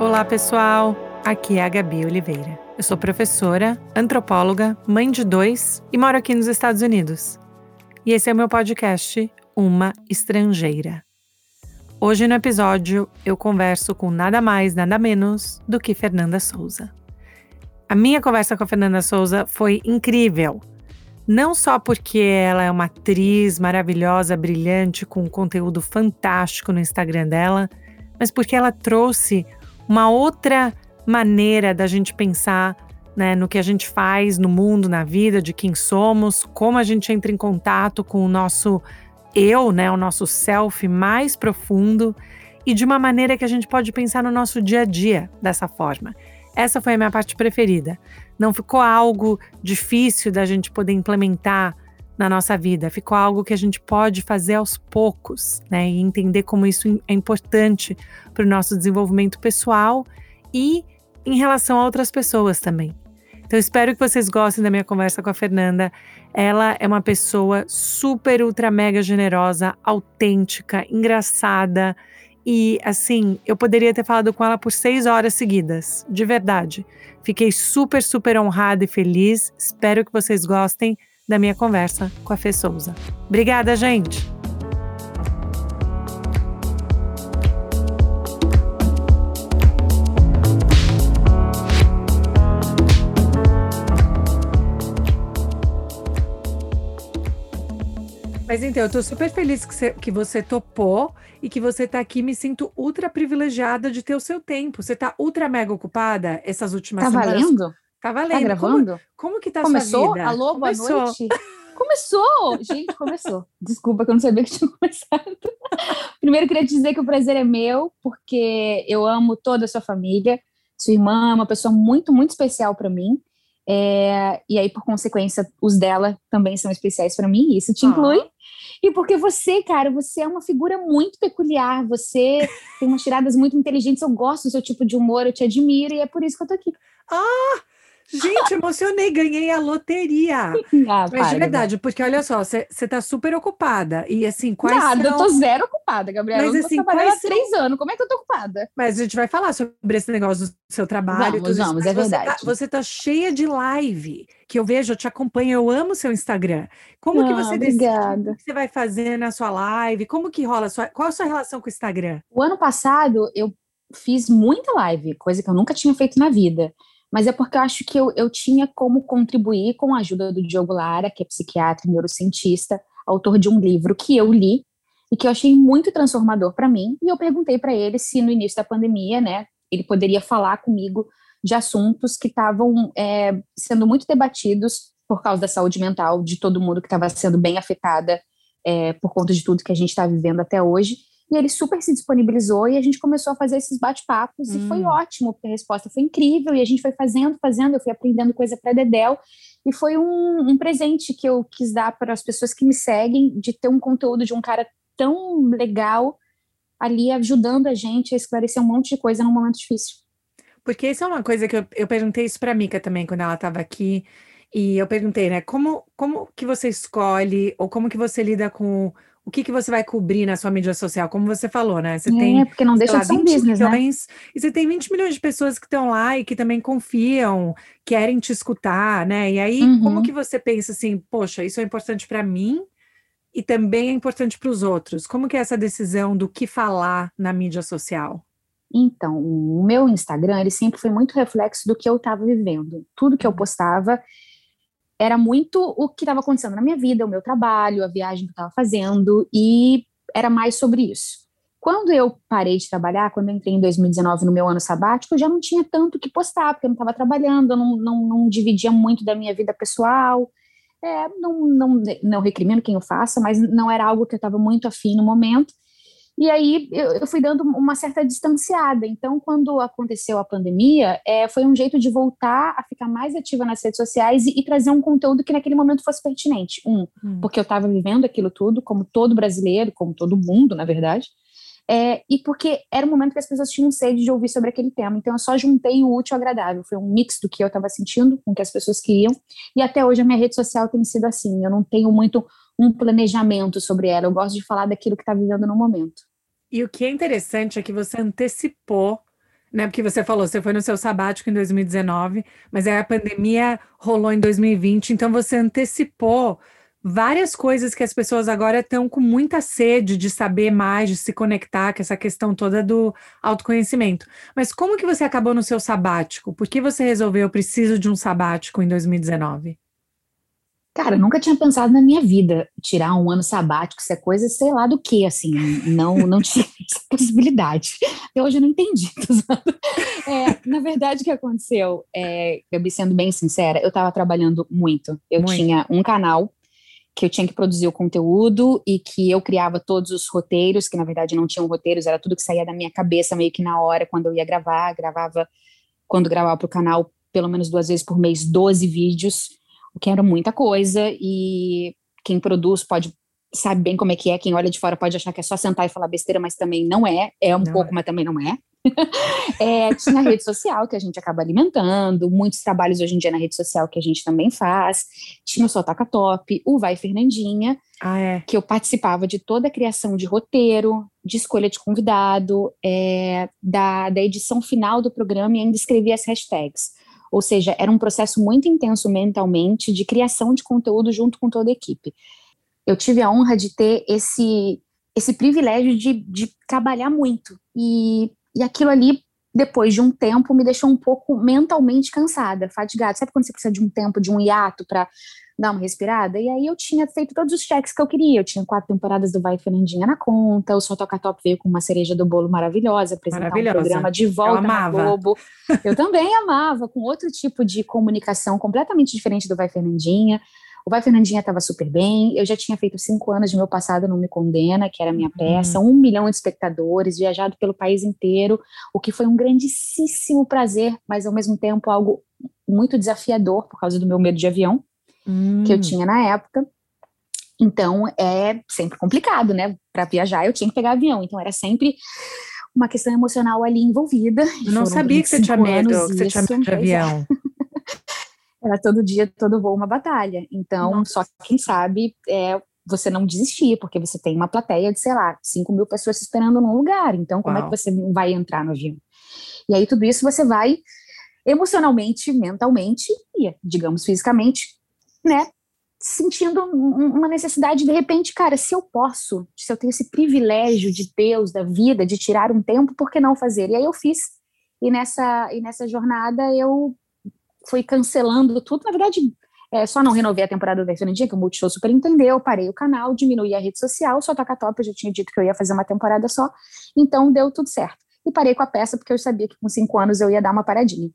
Olá, pessoal! Aqui é a Gabi Oliveira. Eu sou professora, antropóloga, mãe de dois e moro aqui nos Estados Unidos. E esse é o meu podcast, Uma Estrangeira. Hoje no episódio eu converso com nada mais, nada menos do que Fernanda Souza. A minha conversa com a Fernanda Souza foi incrível. Não só porque ela é uma atriz maravilhosa, brilhante, com conteúdo fantástico no Instagram dela, mas porque ela trouxe uma outra maneira da gente pensar né, no que a gente faz no mundo, na vida, de quem somos, como a gente entra em contato com o nosso eu, né, o nosso self mais profundo e de uma maneira que a gente pode pensar no nosso dia a dia dessa forma. Essa foi a minha parte preferida. Não ficou algo difícil da gente poder implementar na nossa vida, ficou algo que a gente pode fazer aos poucos, né? E entender como isso é importante para o nosso desenvolvimento pessoal e em relação a outras pessoas também. Então, espero que vocês gostem da minha conversa com a Fernanda. Ela é uma pessoa super, ultra, mega generosa, autêntica, engraçada. E assim, eu poderia ter falado com ela por seis horas seguidas, de verdade. Fiquei super, super honrada e feliz. Espero que vocês gostem da minha conversa com a Fê Souza. Obrigada, gente! Mas então, eu tô super feliz que você, que você topou e que você tá aqui. Me sinto ultra privilegiada de ter o seu tempo. Você tá ultra mega ocupada essas últimas tá semanas. Tá valendo? Tá valendo. Tá gravando? Como, como que tá começou? sua vida? Alô, boa começou. noite. Começou! Gente, começou. Desculpa que eu não sabia que tinha começado. Primeiro, queria te dizer que o prazer é meu, porque eu amo toda a sua família. Sua irmã é uma pessoa muito, muito especial para mim. É, e aí, por consequência, os dela também são especiais para mim, isso te inclui. Ah. E porque você, cara, você é uma figura muito peculiar, você tem umas tiradas muito inteligentes, eu gosto do seu tipo de humor, eu te admiro, e é por isso que eu tô aqui. Ah! Gente, emocionei, ganhei a loteria. Ah, Mas de verdade, porque olha só, você tá super ocupada. E assim, quais Nada, são... eu tô zero ocupada, Gabriela. Mas eu assim, trabalhando há são... três anos. Como é que eu tô ocupada? Mas a gente vai falar sobre esse negócio do seu trabalho. Vamos, vamos, é Mas verdade. Você tá, você tá, cheia de live, que eu vejo, eu te acompanho, eu amo seu Instagram. Como ah, que você obrigada. decide o que você vai fazer na sua live? Como que rola? Sua... Qual a sua relação com o Instagram? O ano passado, eu fiz muita live, coisa que eu nunca tinha feito na vida mas é porque eu acho que eu, eu tinha como contribuir com a ajuda do Diogo Lara, que é psiquiatra e neurocientista, autor de um livro que eu li e que eu achei muito transformador para mim. E eu perguntei para ele se no início da pandemia, né, ele poderia falar comigo de assuntos que estavam é, sendo muito debatidos por causa da saúde mental de todo mundo que estava sendo bem afetada é, por conta de tudo que a gente está vivendo até hoje. E ele super se disponibilizou e a gente começou a fazer esses bate-papos hum. e foi ótimo, porque a resposta foi incrível e a gente foi fazendo, fazendo, eu fui aprendendo coisa para Dedel e foi um, um, presente que eu quis dar para as pessoas que me seguem de ter um conteúdo de um cara tão legal ali ajudando a gente a esclarecer um monte de coisa num momento difícil. Porque isso é uma coisa que eu, eu perguntei isso para a Mica também quando ela estava aqui e eu perguntei, né, como, como que você escolhe ou como que você lida com o que, que você vai cobrir na sua mídia social, como você falou, né? Você é, tem, porque não deixa lá, de ser um business, milhões, né? E você tem 20 milhões de pessoas que estão lá e que também confiam, querem te escutar, né? E aí, uhum. como que você pensa assim, poxa, isso é importante para mim e também é importante para os outros? Como que é essa decisão do que falar na mídia social? Então, o meu Instagram, ele sempre foi muito reflexo do que eu estava vivendo. Tudo que eu postava era muito o que estava acontecendo na minha vida, o meu trabalho, a viagem que eu estava fazendo, e era mais sobre isso. Quando eu parei de trabalhar, quando eu entrei em 2019 no meu ano sabático, eu já não tinha tanto o que postar, porque eu não estava trabalhando, eu não, não, não, dividia muito da minha vida pessoal. É, não, não, não recrimino quem eu faça, mas não era algo que eu estava muito afim no momento. E aí eu, eu, fui dando uma certa distanciada. Então, quando aconteceu a pandemia, é, foi um jeito de voltar a ficar mais ativa nas redes sociais e, e trazer um conteúdo que naquele momento fosse pertinente. Um, hum. porque eu estava vivendo aquilo tudo, como todo brasileiro, como todo mundo, na verdade. É, e porque era um momento que as pessoas tinham sede de ouvir sobre aquele tema. Então, eu só juntei o útil ao agradável. Foi um mix do que eu estava sentindo com o que as pessoas queriam. E até hoje a minha rede social tem sido assim. Eu não tenho muito um planejamento sobre ela. Eu gosto de falar daquilo que está vivendo no momento. E o que é interessante é que você antecipou né? Porque você falou, você foi no seu sabático em 2019, mas aí a pandemia rolou em 2020, então você antecipou várias coisas que as pessoas agora estão com muita sede de saber mais, de se conectar com essa questão toda do autoconhecimento. Mas como que você acabou no seu sabático? Por que você resolveu eu preciso de um sabático em 2019? Cara, nunca tinha pensado na minha vida tirar um ano sabático, isso é coisa, sei lá do que, assim, não, não tinha essa possibilidade. Até hoje eu não entendi. É, na verdade, o que aconteceu, é, eu me sendo bem sincera, eu estava trabalhando muito. Eu muito. tinha um canal que eu tinha que produzir o conteúdo e que eu criava todos os roteiros, que na verdade não tinham roteiros, era tudo que saía da minha cabeça meio que na hora, quando eu ia gravar, gravava, quando gravava para o canal, pelo menos duas vezes por mês, 12 vídeos, o que era muita coisa, e quem produz pode sabe bem como é que é, quem olha de fora pode achar que é só sentar e falar besteira, mas também não é, é um não pouco, é. mas também não é. é, tinha rede social que a gente acaba alimentando, muitos trabalhos hoje em dia na rede social que a gente também faz. Tinha o Sotaca Top, o Vai Fernandinha, ah, é. que eu participava de toda a criação de roteiro, de escolha de convidado, é, da, da edição final do programa e ainda escrevia as hashtags. Ou seja, era um processo muito intenso mentalmente de criação de conteúdo junto com toda a equipe. Eu tive a honra de ter esse, esse privilégio de, de trabalhar muito. E, e aquilo ali, depois de um tempo, me deixou um pouco mentalmente cansada, fatigada. Sabe quando você precisa de um tempo, de um hiato para dar uma respirada. E aí eu tinha feito todos os cheques que eu queria. Eu tinha quatro temporadas do Vai Fernandinha na conta, o Só Toca Top veio com uma cereja do bolo maravilhosa, apresentar maravilhosa. um programa de volta na Globo. Eu também amava, com outro tipo de comunicação completamente diferente do Vai Fernandinha. O Vai Fernandinha estava super bem, eu já tinha feito cinco anos de meu passado Não Me Condena, que era a minha uhum. peça, um milhão de espectadores, viajado pelo país inteiro, o que foi um grandíssimo prazer, mas ao mesmo tempo algo muito desafiador por causa do meu medo de avião hum. que eu hum. tinha na época. Então é sempre complicado, né? Para viajar eu tinha que pegar avião, então era sempre uma questão emocional ali envolvida. Eu não sabia que você tinha medo, que você tinha medo de avião. era todo dia, todo voo uma batalha. Então, Nossa. só quem sabe é você não desistir, porque você tem uma plateia de, sei lá, 5 mil pessoas esperando num lugar. Então, como Uau. é que você vai entrar no avião? E aí, tudo isso você vai emocionalmente, mentalmente e, digamos, fisicamente né, sentindo uma necessidade de repente, cara, se eu posso, se eu tenho esse privilégio de Deus, da vida, de tirar um tempo, por que não fazer? E aí eu fiz. E nessa, e nessa jornada eu fui cancelando tudo. Na verdade, é, só não renovei a temporada do Dia, que o Multishow super entendeu, parei o canal, diminuí a rede social, só toca top, eu já tinha dito que eu ia fazer uma temporada só, então deu tudo certo. E parei com a peça, porque eu sabia que com cinco anos eu ia dar uma paradinha.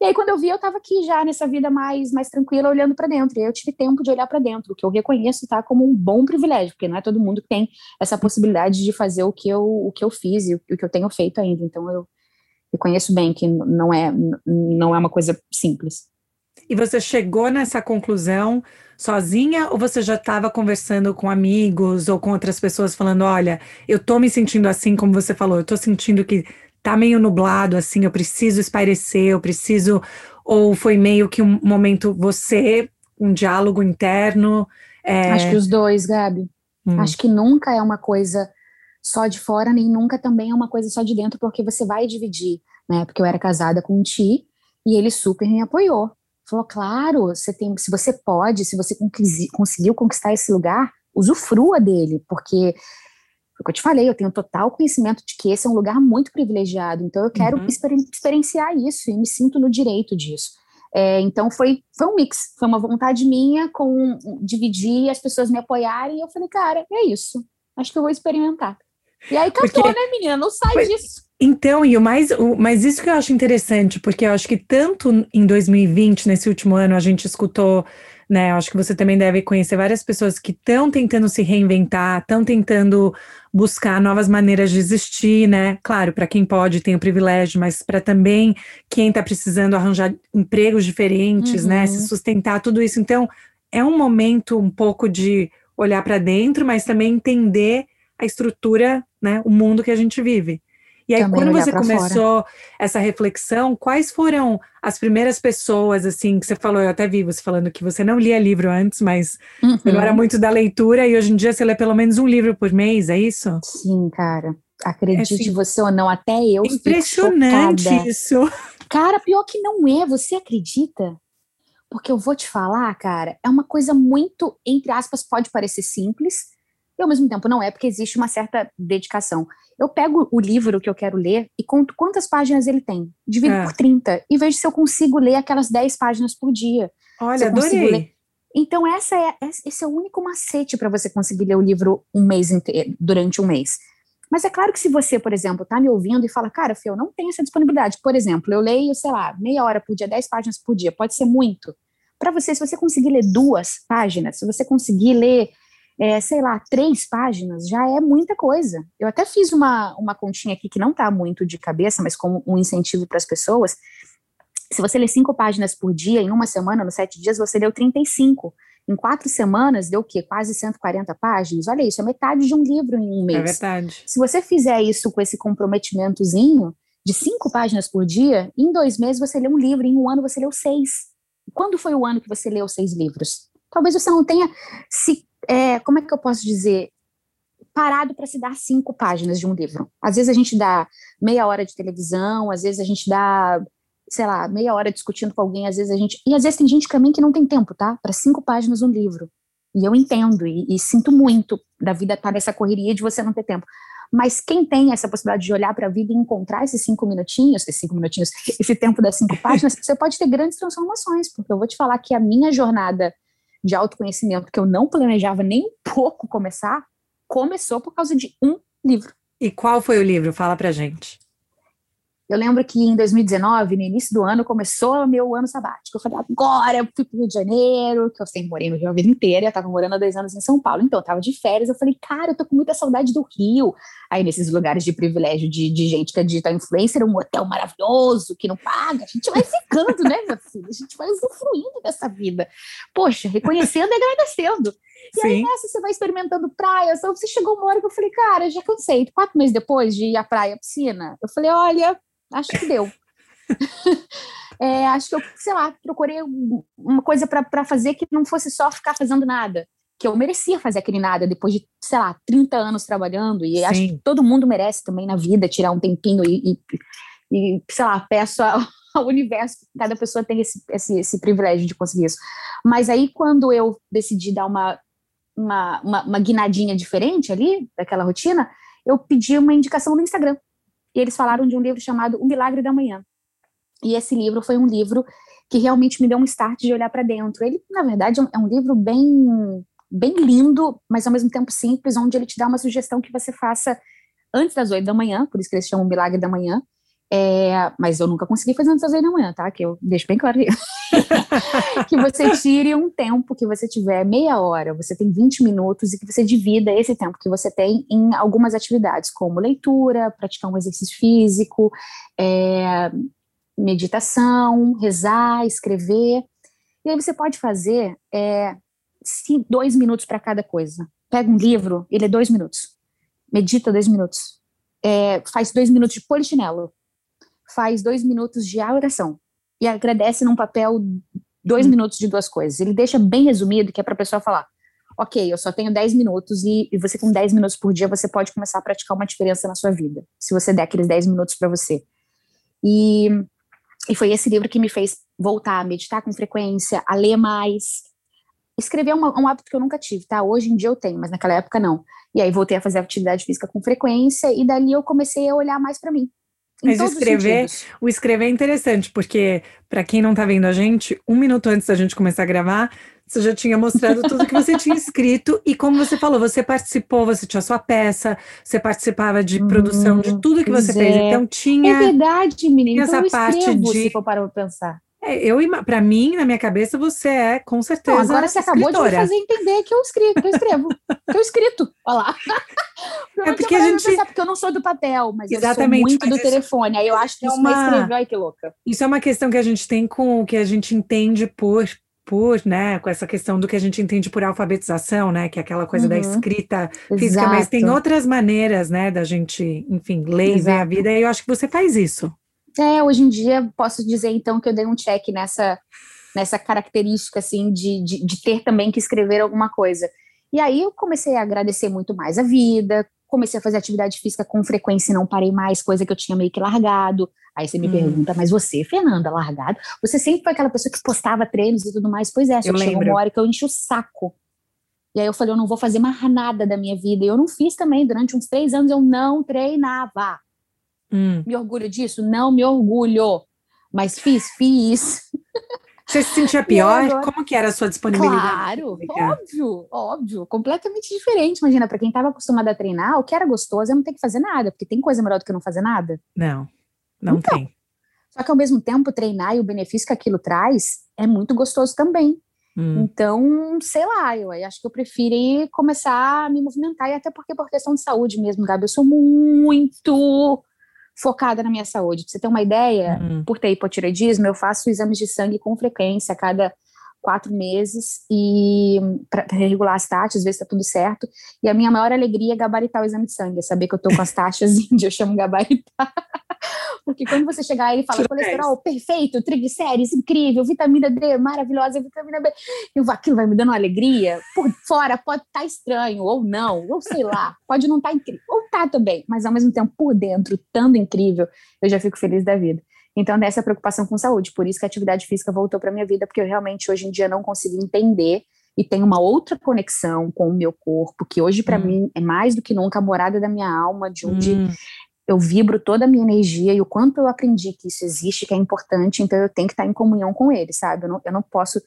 E aí, quando eu vi, eu estava aqui já nessa vida mais, mais tranquila, olhando para dentro. E aí eu tive tempo de olhar para dentro, o que eu reconheço tá como um bom privilégio, porque não é todo mundo que tem essa possibilidade de fazer o que eu, o que eu fiz e o, o que eu tenho feito ainda. Então, eu reconheço bem que não é, não é uma coisa simples. E você chegou nessa conclusão sozinha ou você já estava conversando com amigos ou com outras pessoas falando, olha, eu tô me sentindo assim como você falou, eu tô sentindo que tá meio nublado, assim, eu preciso espairecer, eu preciso. Ou foi meio que um momento você, um diálogo interno? É... Acho que os dois, Gabi. Hum. Acho que nunca é uma coisa só de fora, nem nunca também é uma coisa só de dentro, porque você vai dividir, né? Porque eu era casada com um Ti e ele super me apoiou. Falou, claro, você tem, se você pode, se você conseguiu conquistar esse lugar, usufrua dele, porque o que eu te falei, eu tenho total conhecimento de que esse é um lugar muito privilegiado, então eu quero uhum. exper experienciar isso e me sinto no direito disso. É, então foi, foi um mix, foi uma vontade minha com dividir, as pessoas me apoiarem, e eu falei, cara, é isso, acho que eu vou experimentar. E aí cantou, porque, né, menina? Não sai disso. Então, e o mais, o, mas isso que eu acho interessante, porque eu acho que tanto em 2020, nesse último ano, a gente escutou né? Acho que você também deve conhecer várias pessoas que estão tentando se reinventar, estão tentando buscar novas maneiras de existir, né? Claro, para quem pode tem o privilégio, mas para também quem está precisando arranjar empregos diferentes, uhum. né? Se sustentar tudo isso. Então, é um momento um pouco de olhar para dentro, mas também entender a estrutura, né? O mundo que a gente vive. E aí, Também quando você começou fora. essa reflexão, quais foram as primeiras pessoas, assim, que você falou? Eu até vi você falando que você não lia livro antes, mas uhum. não era muito da leitura, e hoje em dia você lê pelo menos um livro por mês, é isso? Sim, cara. Acredite é assim, você ou não, até eu Impressionante isso. Cara, pior que não é, você acredita? Porque eu vou te falar, cara, é uma coisa muito, entre aspas, pode parecer simples, e ao mesmo tempo não é, porque existe uma certa dedicação. Eu pego o livro que eu quero ler e conto quantas páginas ele tem, divido é. por 30, e vejo se eu consigo ler aquelas 10 páginas por dia. Olha, adorei. Ler. Então, essa é, esse é o único macete para você conseguir ler o livro um mês inteiro, durante um mês. Mas é claro que se você, por exemplo, está me ouvindo e fala, cara, Fê, eu não tenho essa disponibilidade. Por exemplo, eu leio, sei lá, meia hora por dia, dez páginas por dia, pode ser muito. Para você, se você conseguir ler duas páginas, se você conseguir ler, é, sei lá, três páginas, já é muita coisa. Eu até fiz uma, uma continha aqui que não está muito de cabeça, mas como um incentivo para as pessoas. Se você ler cinco páginas por dia, em uma semana, nos sete dias, você leu 35. Em quatro semanas, deu o quê? Quase 140 páginas? Olha isso, é metade de um livro em um mês. É verdade. Se você fizer isso com esse comprometimentozinho, de cinco páginas por dia, em dois meses você lê um livro, em um ano você leu seis. Quando foi o ano que você leu seis livros? Talvez você não tenha se. É, como é que eu posso dizer? Parado para se dar cinco páginas de um livro. Às vezes a gente dá meia hora de televisão, às vezes a gente dá sei lá, meia hora discutindo com alguém, às vezes a gente. E às vezes tem gente também que não tem tempo, tá? Para cinco páginas um livro. E eu entendo e, e sinto muito da vida estar tá nessa correria de você não ter tempo. Mas quem tem essa possibilidade de olhar para a vida e encontrar esses cinco minutinhos, esses cinco minutinhos, esse tempo das cinco páginas, você pode ter grandes transformações, porque eu vou te falar que a minha jornada de autoconhecimento, que eu não planejava nem um pouco começar, começou por causa de um livro. E qual foi o livro? Fala pra gente. Eu lembro que em 2019, no início do ano, começou o meu ano sabático. Eu falei, agora eu fui para o Rio de Janeiro, que eu sempre morei no Rio a vida inteira, eu estava morando há dois anos em São Paulo, então eu estava de férias. Eu falei, cara, eu tô com muita saudade do Rio. Aí, nesses lugares de privilégio de, de gente que é digital influencer, um hotel maravilhoso, que não paga, a gente vai ficando, né, meu filho? A gente vai usufruindo dessa vida. Poxa, reconhecendo e agradecendo. E Sim. aí, nessa, você vai experimentando praia. Só você chegou uma hora que eu falei, cara, já cansei. Quatro meses depois de ir à praia, à piscina, eu falei, olha, acho que deu. é, acho que eu, sei lá, procurei uma coisa para fazer que não fosse só ficar fazendo nada. Que eu merecia fazer aquele nada depois de, sei lá, 30 anos trabalhando. E Sim. acho que todo mundo merece também na vida tirar um tempinho e, e, e sei lá, peço ao, ao universo que cada pessoa tem esse, esse, esse privilégio de conseguir isso. Mas aí, quando eu decidi dar uma, uma, uma, uma guinadinha diferente ali, daquela rotina, eu pedi uma indicação no Instagram e eles falaram de um livro chamado O Milagre da Manhã. E esse livro foi um livro que realmente me deu um start de olhar para dentro. Ele, na verdade, é um é livro bem, bem lindo, mas ao mesmo tempo simples, onde ele te dá uma sugestão que você faça antes das oito da manhã, por isso que eles chamam Milagre da Manhã, é, mas eu nunca consegui fazer antes das oito da manhã, tá? Que eu deixo bem claro isso. que você tire um tempo que você tiver, meia hora, você tem 20 minutos, e que você divida esse tempo que você tem em algumas atividades, como leitura, praticar um exercício físico, é, meditação, rezar, escrever. E aí você pode fazer é, dois minutos para cada coisa. Pega um livro, ele é dois minutos. Medita dois minutos. É, faz dois minutos de polichinelo faz dois minutos de oração e agradece num papel dois hum. minutos de duas coisas. Ele deixa bem resumido, que é para a pessoa falar: ok, eu só tenho 10 minutos e, e, você com 10 minutos por dia você pode começar a praticar uma diferença na sua vida, se você der aqueles 10 minutos para você. E, e foi esse livro que me fez voltar a meditar com frequência, a ler mais. Escrever é um, um hábito que eu nunca tive, tá? Hoje em dia eu tenho, mas naquela época não. E aí voltei a fazer atividade física com frequência e dali eu comecei a olhar mais para mim. Mas escrever, o escrever é interessante, porque para quem não está vendo a gente, um minuto antes da gente começar a gravar, você já tinha mostrado tudo que você tinha escrito e como você falou, você participou, você tinha sua peça, você participava de produção de hum, tudo que você é. fez, então tinha. É verdade, menina. Então essa parte de. Se for para pensar. É, eu, para mim, na minha cabeça, você é com certeza. Não, agora você escritora. acabou de me fazer entender que eu escrevo, que eu escrevo, que eu escrito. Olha lá. É porque a gente. Pensar, porque eu não sou do papel, mas Exatamente, eu sou muito do telefone. Aí eu acho que é isso uma... escreveu, ai que louca. Isso é uma questão que a gente tem com o que a gente entende por por, né, com essa questão do que a gente entende por alfabetização, né, que é aquela coisa uhum. da escrita física, Exato. mas tem outras maneiras, né, da gente, enfim, ler e ver a vida, e eu acho que você faz isso. É, hoje em dia posso dizer então que eu dei um check nessa, nessa característica assim de, de, de ter também que escrever alguma coisa. E aí eu comecei a agradecer muito mais a vida, comecei a fazer atividade física com frequência e não parei mais, coisa que eu tinha meio que largado. Aí você me hum. pergunta, mas você, Fernanda, largado? Você sempre foi aquela pessoa que postava treinos e tudo mais? Pois é, só chegou uma hora que eu enchi o saco. E aí eu falei, eu não vou fazer mais nada da minha vida. E eu não fiz também, durante uns três anos eu não treinava. Hum. Me orgulho disso? Não me orgulho. Mas fiz, fiz. Você se sentia pior? Agora... Como que era a sua disponibilidade? Claro, óbvio, óbvio, completamente diferente. Imagina, para quem estava acostumado a treinar, o que era gostoso é não ter que fazer nada, porque tem coisa melhor do que não fazer nada? Não, não então, tem. Só que ao mesmo tempo, treinar e o benefício que aquilo traz é muito gostoso também. Hum. Então, sei lá, eu acho que eu prefiro começar a me movimentar, e até porque por questão de saúde mesmo, Gabi, eu sou muito focada na minha saúde. Pra você ter uma ideia, uhum. por ter hipotireoidismo, eu faço exames de sangue com frequência, a cada quatro meses, e para regular as taxas, ver se está tudo certo. E a minha maior alegria é gabaritar o exame de sangue, é saber que eu estou com as taxas eu chamo gabaritar. Porque quando você chegar aí e fala colesterol perfeito, triglicérides incrível, vitamina D maravilhosa, vitamina B, eu, aquilo vai me dando uma alegria. Por fora pode estar tá estranho, ou não, ou sei lá, pode não estar tá incrível, ou tá também, mas ao mesmo tempo por dentro, estando incrível, eu já fico feliz da vida. Então, dessa preocupação com saúde, por isso que a atividade física voltou para minha vida, porque eu realmente hoje em dia não consigo entender e tenho uma outra conexão com o meu corpo, que hoje para hum. mim é mais do que nunca a morada da minha alma, de onde hum eu vibro toda a minha energia e o quanto eu aprendi que isso existe, que é importante, então eu tenho que estar em comunhão com ele, sabe? Eu não, eu não posso.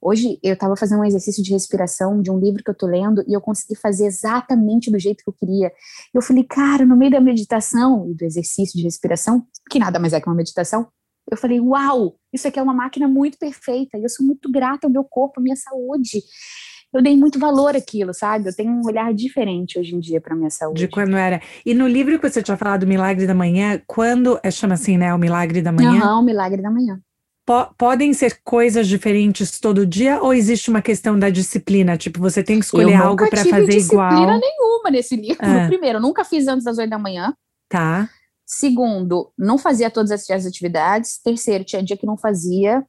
Hoje eu estava fazendo um exercício de respiração de um livro que eu tô lendo e eu consegui fazer exatamente do jeito que eu queria. Eu falei, cara, no meio da meditação e do exercício de respiração, que nada mais é que uma meditação, eu falei, uau, isso aqui é uma máquina muito perfeita e eu sou muito grata ao meu corpo, à minha saúde eu dei muito valor àquilo, sabe? Eu tenho um olhar diferente hoje em dia para minha saúde. De quando era. E no livro que você tinha falado, Milagre da Manhã, quando é chama assim, né? O Milagre da Manhã? Não, o Milagre da Manhã. Po podem ser coisas diferentes todo dia ou existe uma questão da disciplina? Tipo, você tem que escolher algo para fazer igual? Eu não disciplina nenhuma nesse livro. Ah. Primeiro, nunca fiz antes das oito da manhã. Tá. Segundo, não fazia todas as atividades. Terceiro, tinha dia que não fazia.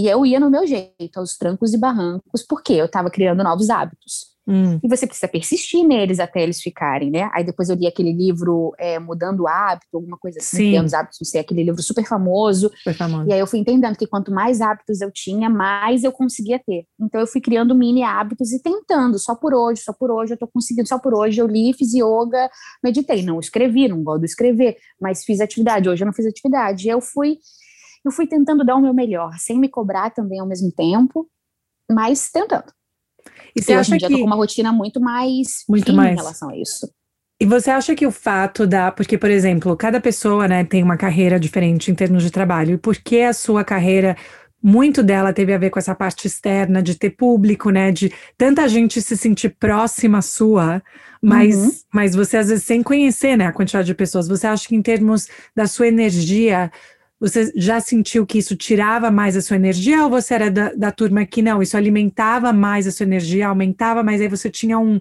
E eu ia no meu jeito, aos trancos e barrancos, porque eu estava criando novos hábitos. Hum. E você precisa persistir neles até eles ficarem, né? Aí depois eu li aquele livro é, Mudando o Hábito, alguma coisa assim, Criando os Hábitos, não sei, aquele livro super famoso. super famoso. E aí eu fui entendendo que quanto mais hábitos eu tinha, mais eu conseguia ter. Então eu fui criando mini hábitos e tentando, só por hoje, só por hoje, eu tô conseguindo, só por hoje eu li, fiz yoga, meditei. Não escrevi, não gosto de escrever, mas fiz atividade. Hoje eu não fiz atividade. E eu fui eu fui tentando dar o meu melhor, sem me cobrar também ao mesmo tempo, mas tentando. E você e acha hoje em dia que... eu tô com uma rotina muito mais muito mais. em relação a isso. E você acha que o fato da. Porque, por exemplo, cada pessoa né, tem uma carreira diferente em termos de trabalho. E por que a sua carreira, muito dela teve a ver com essa parte externa, de ter público, né? De tanta gente se sentir próxima sua, mas, uhum. mas você, às vezes, sem conhecer né, a quantidade de pessoas, você acha que em termos da sua energia, você já sentiu que isso tirava mais a sua energia ou você era da, da turma que não, isso alimentava mais a sua energia, aumentava, mas aí você tinha um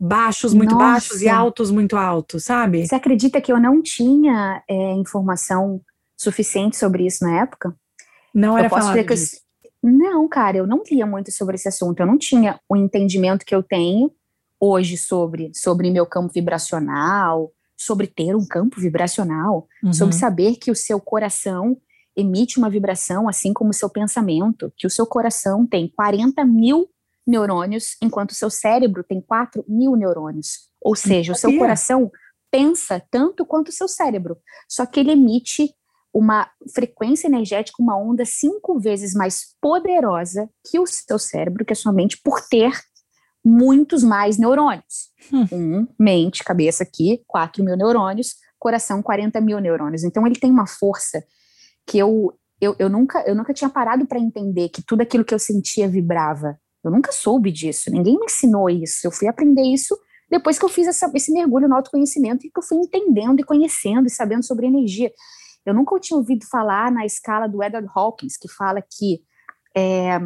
baixos muito Nossa. baixos e altos muito altos, sabe? Você acredita que eu não tinha é, informação suficiente sobre isso na época? Não era falado disso. Eu, não, cara, eu não lia muito sobre esse assunto. Eu não tinha o entendimento que eu tenho hoje sobre, sobre meu campo vibracional, sobre ter um campo vibracional, uhum. sobre saber que o seu coração emite uma vibração, assim como o seu pensamento, que o seu coração tem 40 mil neurônios, enquanto o seu cérebro tem 4 mil neurônios. Ou seja, o seu coração pensa tanto quanto o seu cérebro, só que ele emite uma frequência energética, uma onda cinco vezes mais poderosa que o seu cérebro, que a sua mente, por ter muitos mais neurônios. Hum. Um, mente, cabeça aqui, 4 mil neurônios, coração, 40 mil neurônios. Então ele tem uma força que eu, eu, eu, nunca, eu nunca tinha parado para entender que tudo aquilo que eu sentia vibrava. Eu nunca soube disso, ninguém me ensinou isso. Eu fui aprender isso depois que eu fiz essa, esse mergulho no autoconhecimento e que eu fui entendendo e conhecendo e sabendo sobre energia. Eu nunca tinha ouvido falar na escala do Edward Hawkins, que fala que é,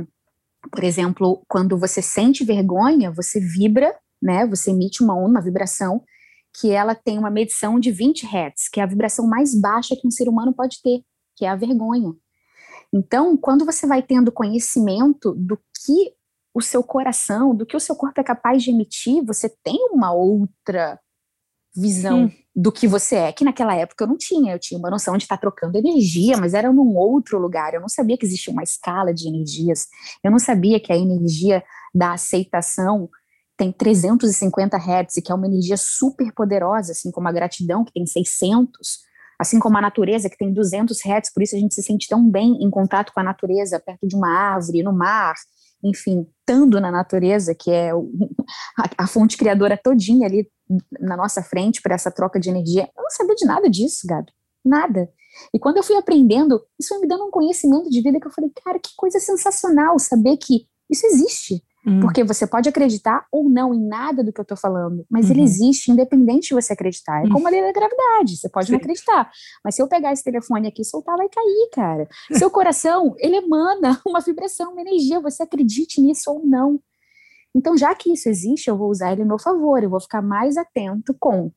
por exemplo, quando você sente vergonha, você vibra, né? Você emite uma onda, uma vibração, que ela tem uma medição de 20 Hz, que é a vibração mais baixa que um ser humano pode ter, que é a vergonha. Então, quando você vai tendo conhecimento do que o seu coração, do que o seu corpo é capaz de emitir, você tem uma outra visão hum. do que você é, que naquela época eu não tinha. Eu tinha uma noção de estar trocando energia, mas era num outro lugar. Eu não sabia que existia uma escala de energias. Eu não sabia que a energia da aceitação tem 350 Hz, que é uma energia super poderosa, assim como a gratidão, que tem 600, assim como a natureza, que tem 200 Hz, por isso a gente se sente tão bem em contato com a natureza, perto de uma árvore, no mar, enfim, estando na natureza, que é a, a, fonte criadora todinha ali na nossa frente para essa troca de energia. Eu não sabia de nada disso, Gabi, nada. E quando eu fui aprendendo, isso foi me dando um conhecimento de vida que eu falei, cara, que coisa sensacional saber que isso existe. Hum. Porque você pode acreditar ou não em nada do que eu estou falando, mas uhum. ele existe independente de você acreditar. É como a lei da gravidade, você pode Sim. não acreditar. Mas se eu pegar esse telefone aqui e soltar, vai cair, cara. Seu coração, ele emana uma vibração, uma energia, você acredite nisso ou não. Então, já que isso existe, eu vou usar ele a meu favor, eu vou ficar mais atento com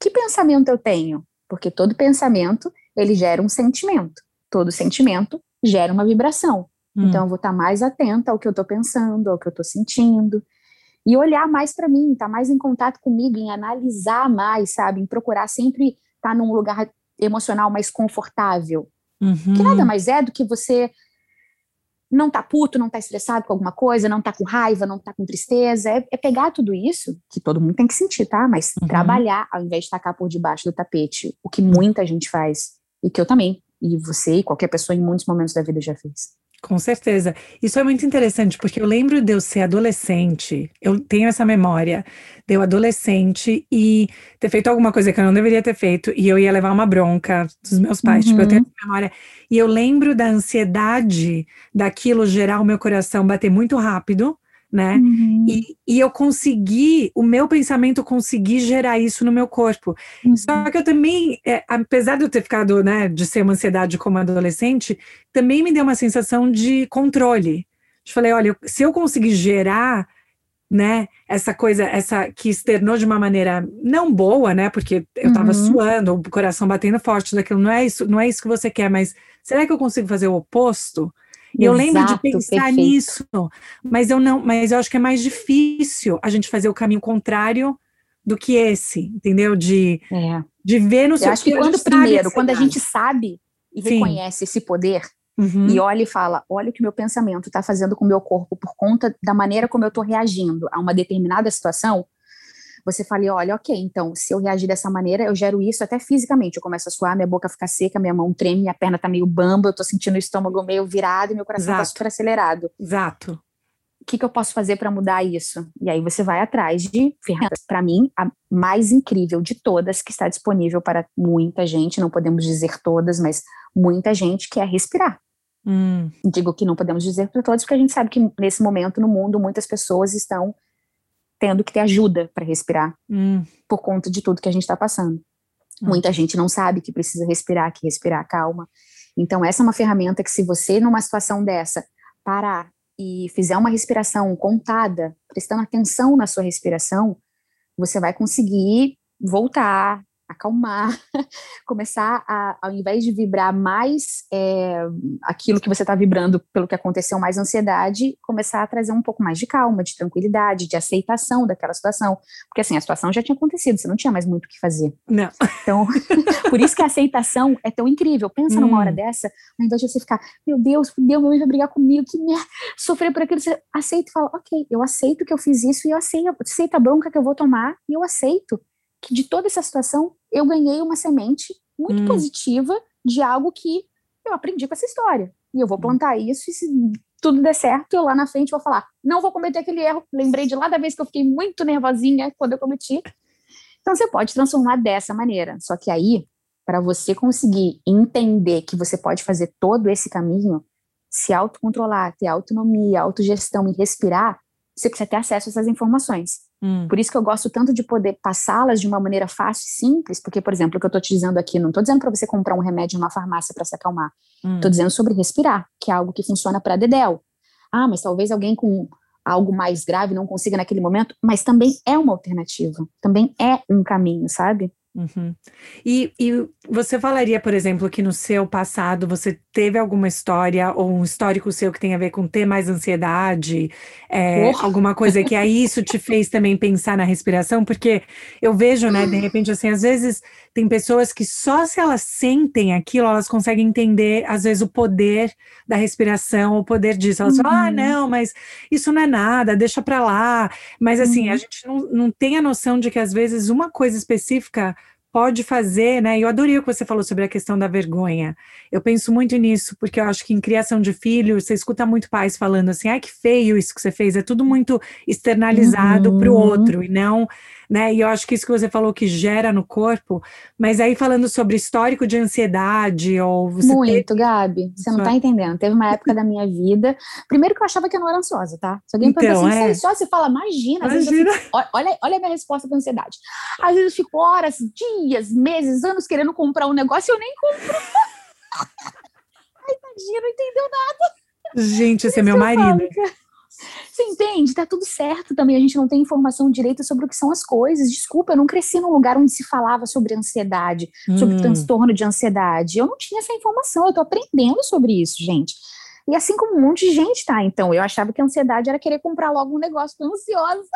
que pensamento eu tenho, porque todo pensamento, ele gera um sentimento. Todo sentimento gera uma vibração. Hum. Então, eu vou estar mais atenta ao que eu estou pensando, ao que eu estou sentindo. E olhar mais para mim, estar tá mais em contato comigo, em analisar mais, sabe? Em procurar sempre estar tá num lugar emocional mais confortável. Uhum. Que nada mais é do que você não tá puto, não tá estressado com alguma coisa, não tá com raiva, não tá com tristeza. É, é pegar tudo isso, que todo mundo tem que sentir, tá? Mas uhum. trabalhar ao invés de tacar por debaixo do tapete, o que muita gente faz, e que eu também, e você e qualquer pessoa em muitos momentos da vida já fez. Com certeza. Isso é muito interessante, porque eu lembro de eu ser adolescente, eu tenho essa memória de eu adolescente e ter feito alguma coisa que eu não deveria ter feito, e eu ia levar uma bronca dos meus pais. Uhum. Tipo, eu tenho uhum. essa memória. E eu lembro da ansiedade daquilo gerar o meu coração bater muito rápido né? Uhum. E, e eu consegui, o meu pensamento consegui gerar isso no meu corpo. Uhum. Só que eu também, é, apesar de eu ter ficado, né, de ser uma ansiedade como adolescente, também me deu uma sensação de controle. Eu falei, olha, se eu conseguir gerar, né, essa coisa, essa que externou de uma maneira não boa, né, porque eu tava uhum. suando, o coração batendo forte daquilo, não é isso, não é isso que você quer, mas será que eu consigo fazer o oposto? E eu lembro de pensar perfeito. nisso, mas eu não, mas eu acho que é mais difícil a gente fazer o caminho contrário do que esse, entendeu? De, é. de ver no seu Eu acho que quando primeiro, quando a gente sabe e Sim. reconhece esse poder uhum. e olha e fala, olha o que meu pensamento está fazendo com o meu corpo por conta da maneira como eu estou reagindo a uma determinada situação, você fale, olha, ok, então, se eu reagir dessa maneira, eu gero isso até fisicamente. Eu começo a suar, minha boca fica seca, minha mão treme, minha perna tá meio bamba, eu tô sentindo o estômago meio virado e meu coração tá Exato. tá super acelerado. Exato. O que, que eu posso fazer para mudar isso? E aí você vai atrás de ferramentas. Para mim, a mais incrível de todas, que está disponível para muita gente, não podemos dizer todas, mas muita gente, que é respirar. Hum. Digo que não podemos dizer para todos, porque a gente sabe que nesse momento no mundo muitas pessoas estão tendo que ter ajuda para respirar hum. por conta de tudo que a gente está passando. Hum. Muita gente não sabe que precisa respirar, que respirar calma. Então, essa é uma ferramenta que, se você, numa situação dessa, parar e fizer uma respiração contada, prestando atenção na sua respiração, você vai conseguir voltar, acalmar, começar a, ao invés de vibrar mais é, aquilo que você está vibrando pelo que aconteceu, mais ansiedade, começar a trazer um pouco mais de calma, de tranquilidade, de aceitação daquela situação. Porque assim, a situação já tinha acontecido, você não tinha mais muito o que fazer. Não. Então, por isso que a aceitação é tão incrível. Pensa hum. numa hora dessa, ao invés de você ficar, meu Deus, meu mãe vai brigar comigo, que merda, sofrer por aquilo, você aceita e fala, ok, eu aceito que eu fiz isso e eu aceito, aceito a bronca que eu vou tomar e eu aceito que de toda essa situação eu ganhei uma semente muito hum. positiva de algo que eu aprendi com essa história. E eu vou hum. plantar isso e se tudo der certo, eu lá na frente vou falar, não vou cometer aquele erro. Lembrei de lá da vez que eu fiquei muito nervosinha quando eu cometi. Então você pode transformar dessa maneira. Só que aí, para você conseguir entender que você pode fazer todo esse caminho, se autocontrolar, ter autonomia, autogestão e respirar, você precisa ter acesso a essas informações. Hum. Por isso que eu gosto tanto de poder passá-las de uma maneira fácil e simples, porque, por exemplo, o que eu estou te dizendo aqui, não estou dizendo para você comprar um remédio numa farmácia para se acalmar. Estou hum. dizendo sobre respirar, que é algo que funciona para dedéu. Ah, mas talvez alguém com algo mais grave não consiga naquele momento, mas também é uma alternativa, também é um caminho, sabe? Uhum. E, e você falaria, por exemplo, que no seu passado você teve alguma história ou um histórico seu que tem a ver com ter mais ansiedade, é, alguma coisa que aí isso te fez também pensar na respiração? Porque eu vejo, né, de repente, assim, às vezes tem pessoas que só se elas sentem aquilo, elas conseguem entender, às vezes, o poder da respiração, o poder disso. Elas uhum. falam, ah, uhum. não, mas isso não é nada, deixa pra lá. Mas, assim, uhum. a gente não, não tem a noção de que, às vezes, uma coisa específica pode fazer, né? Eu adorei o que você falou sobre a questão da vergonha. Eu penso muito nisso, porque eu acho que em criação de filhos, você escuta muito pais falando assim, ai, que feio isso que você fez, é tudo muito externalizado uhum. para o outro, e não né? E eu acho que isso que você falou que gera no corpo, mas aí falando sobre histórico de ansiedade ou você Muito, teve... Gabi, você não tá entendendo. Teve uma época da minha vida, primeiro que eu achava que eu não era ansiosa, tá? Se alguém então, pergunta assim, é. você é ansiosa, você fala, imagina, imagina. Fico, olha, olha a minha resposta para ansiedade. Às vezes eu fico horas, dias, meses, anos querendo comprar um negócio e eu nem compro. Ai, tadinha, não entendeu nada. Gente, esse é meu marido. Falo, você entende? Tá tudo certo também. A gente não tem informação direita sobre o que são as coisas. Desculpa, eu não cresci num lugar onde se falava sobre ansiedade, hum. sobre transtorno de ansiedade. Eu não tinha essa informação. Eu tô aprendendo sobre isso, gente. E assim como um monte de gente tá. Então, eu achava que a ansiedade era querer comprar logo um negócio, tô ansiosa.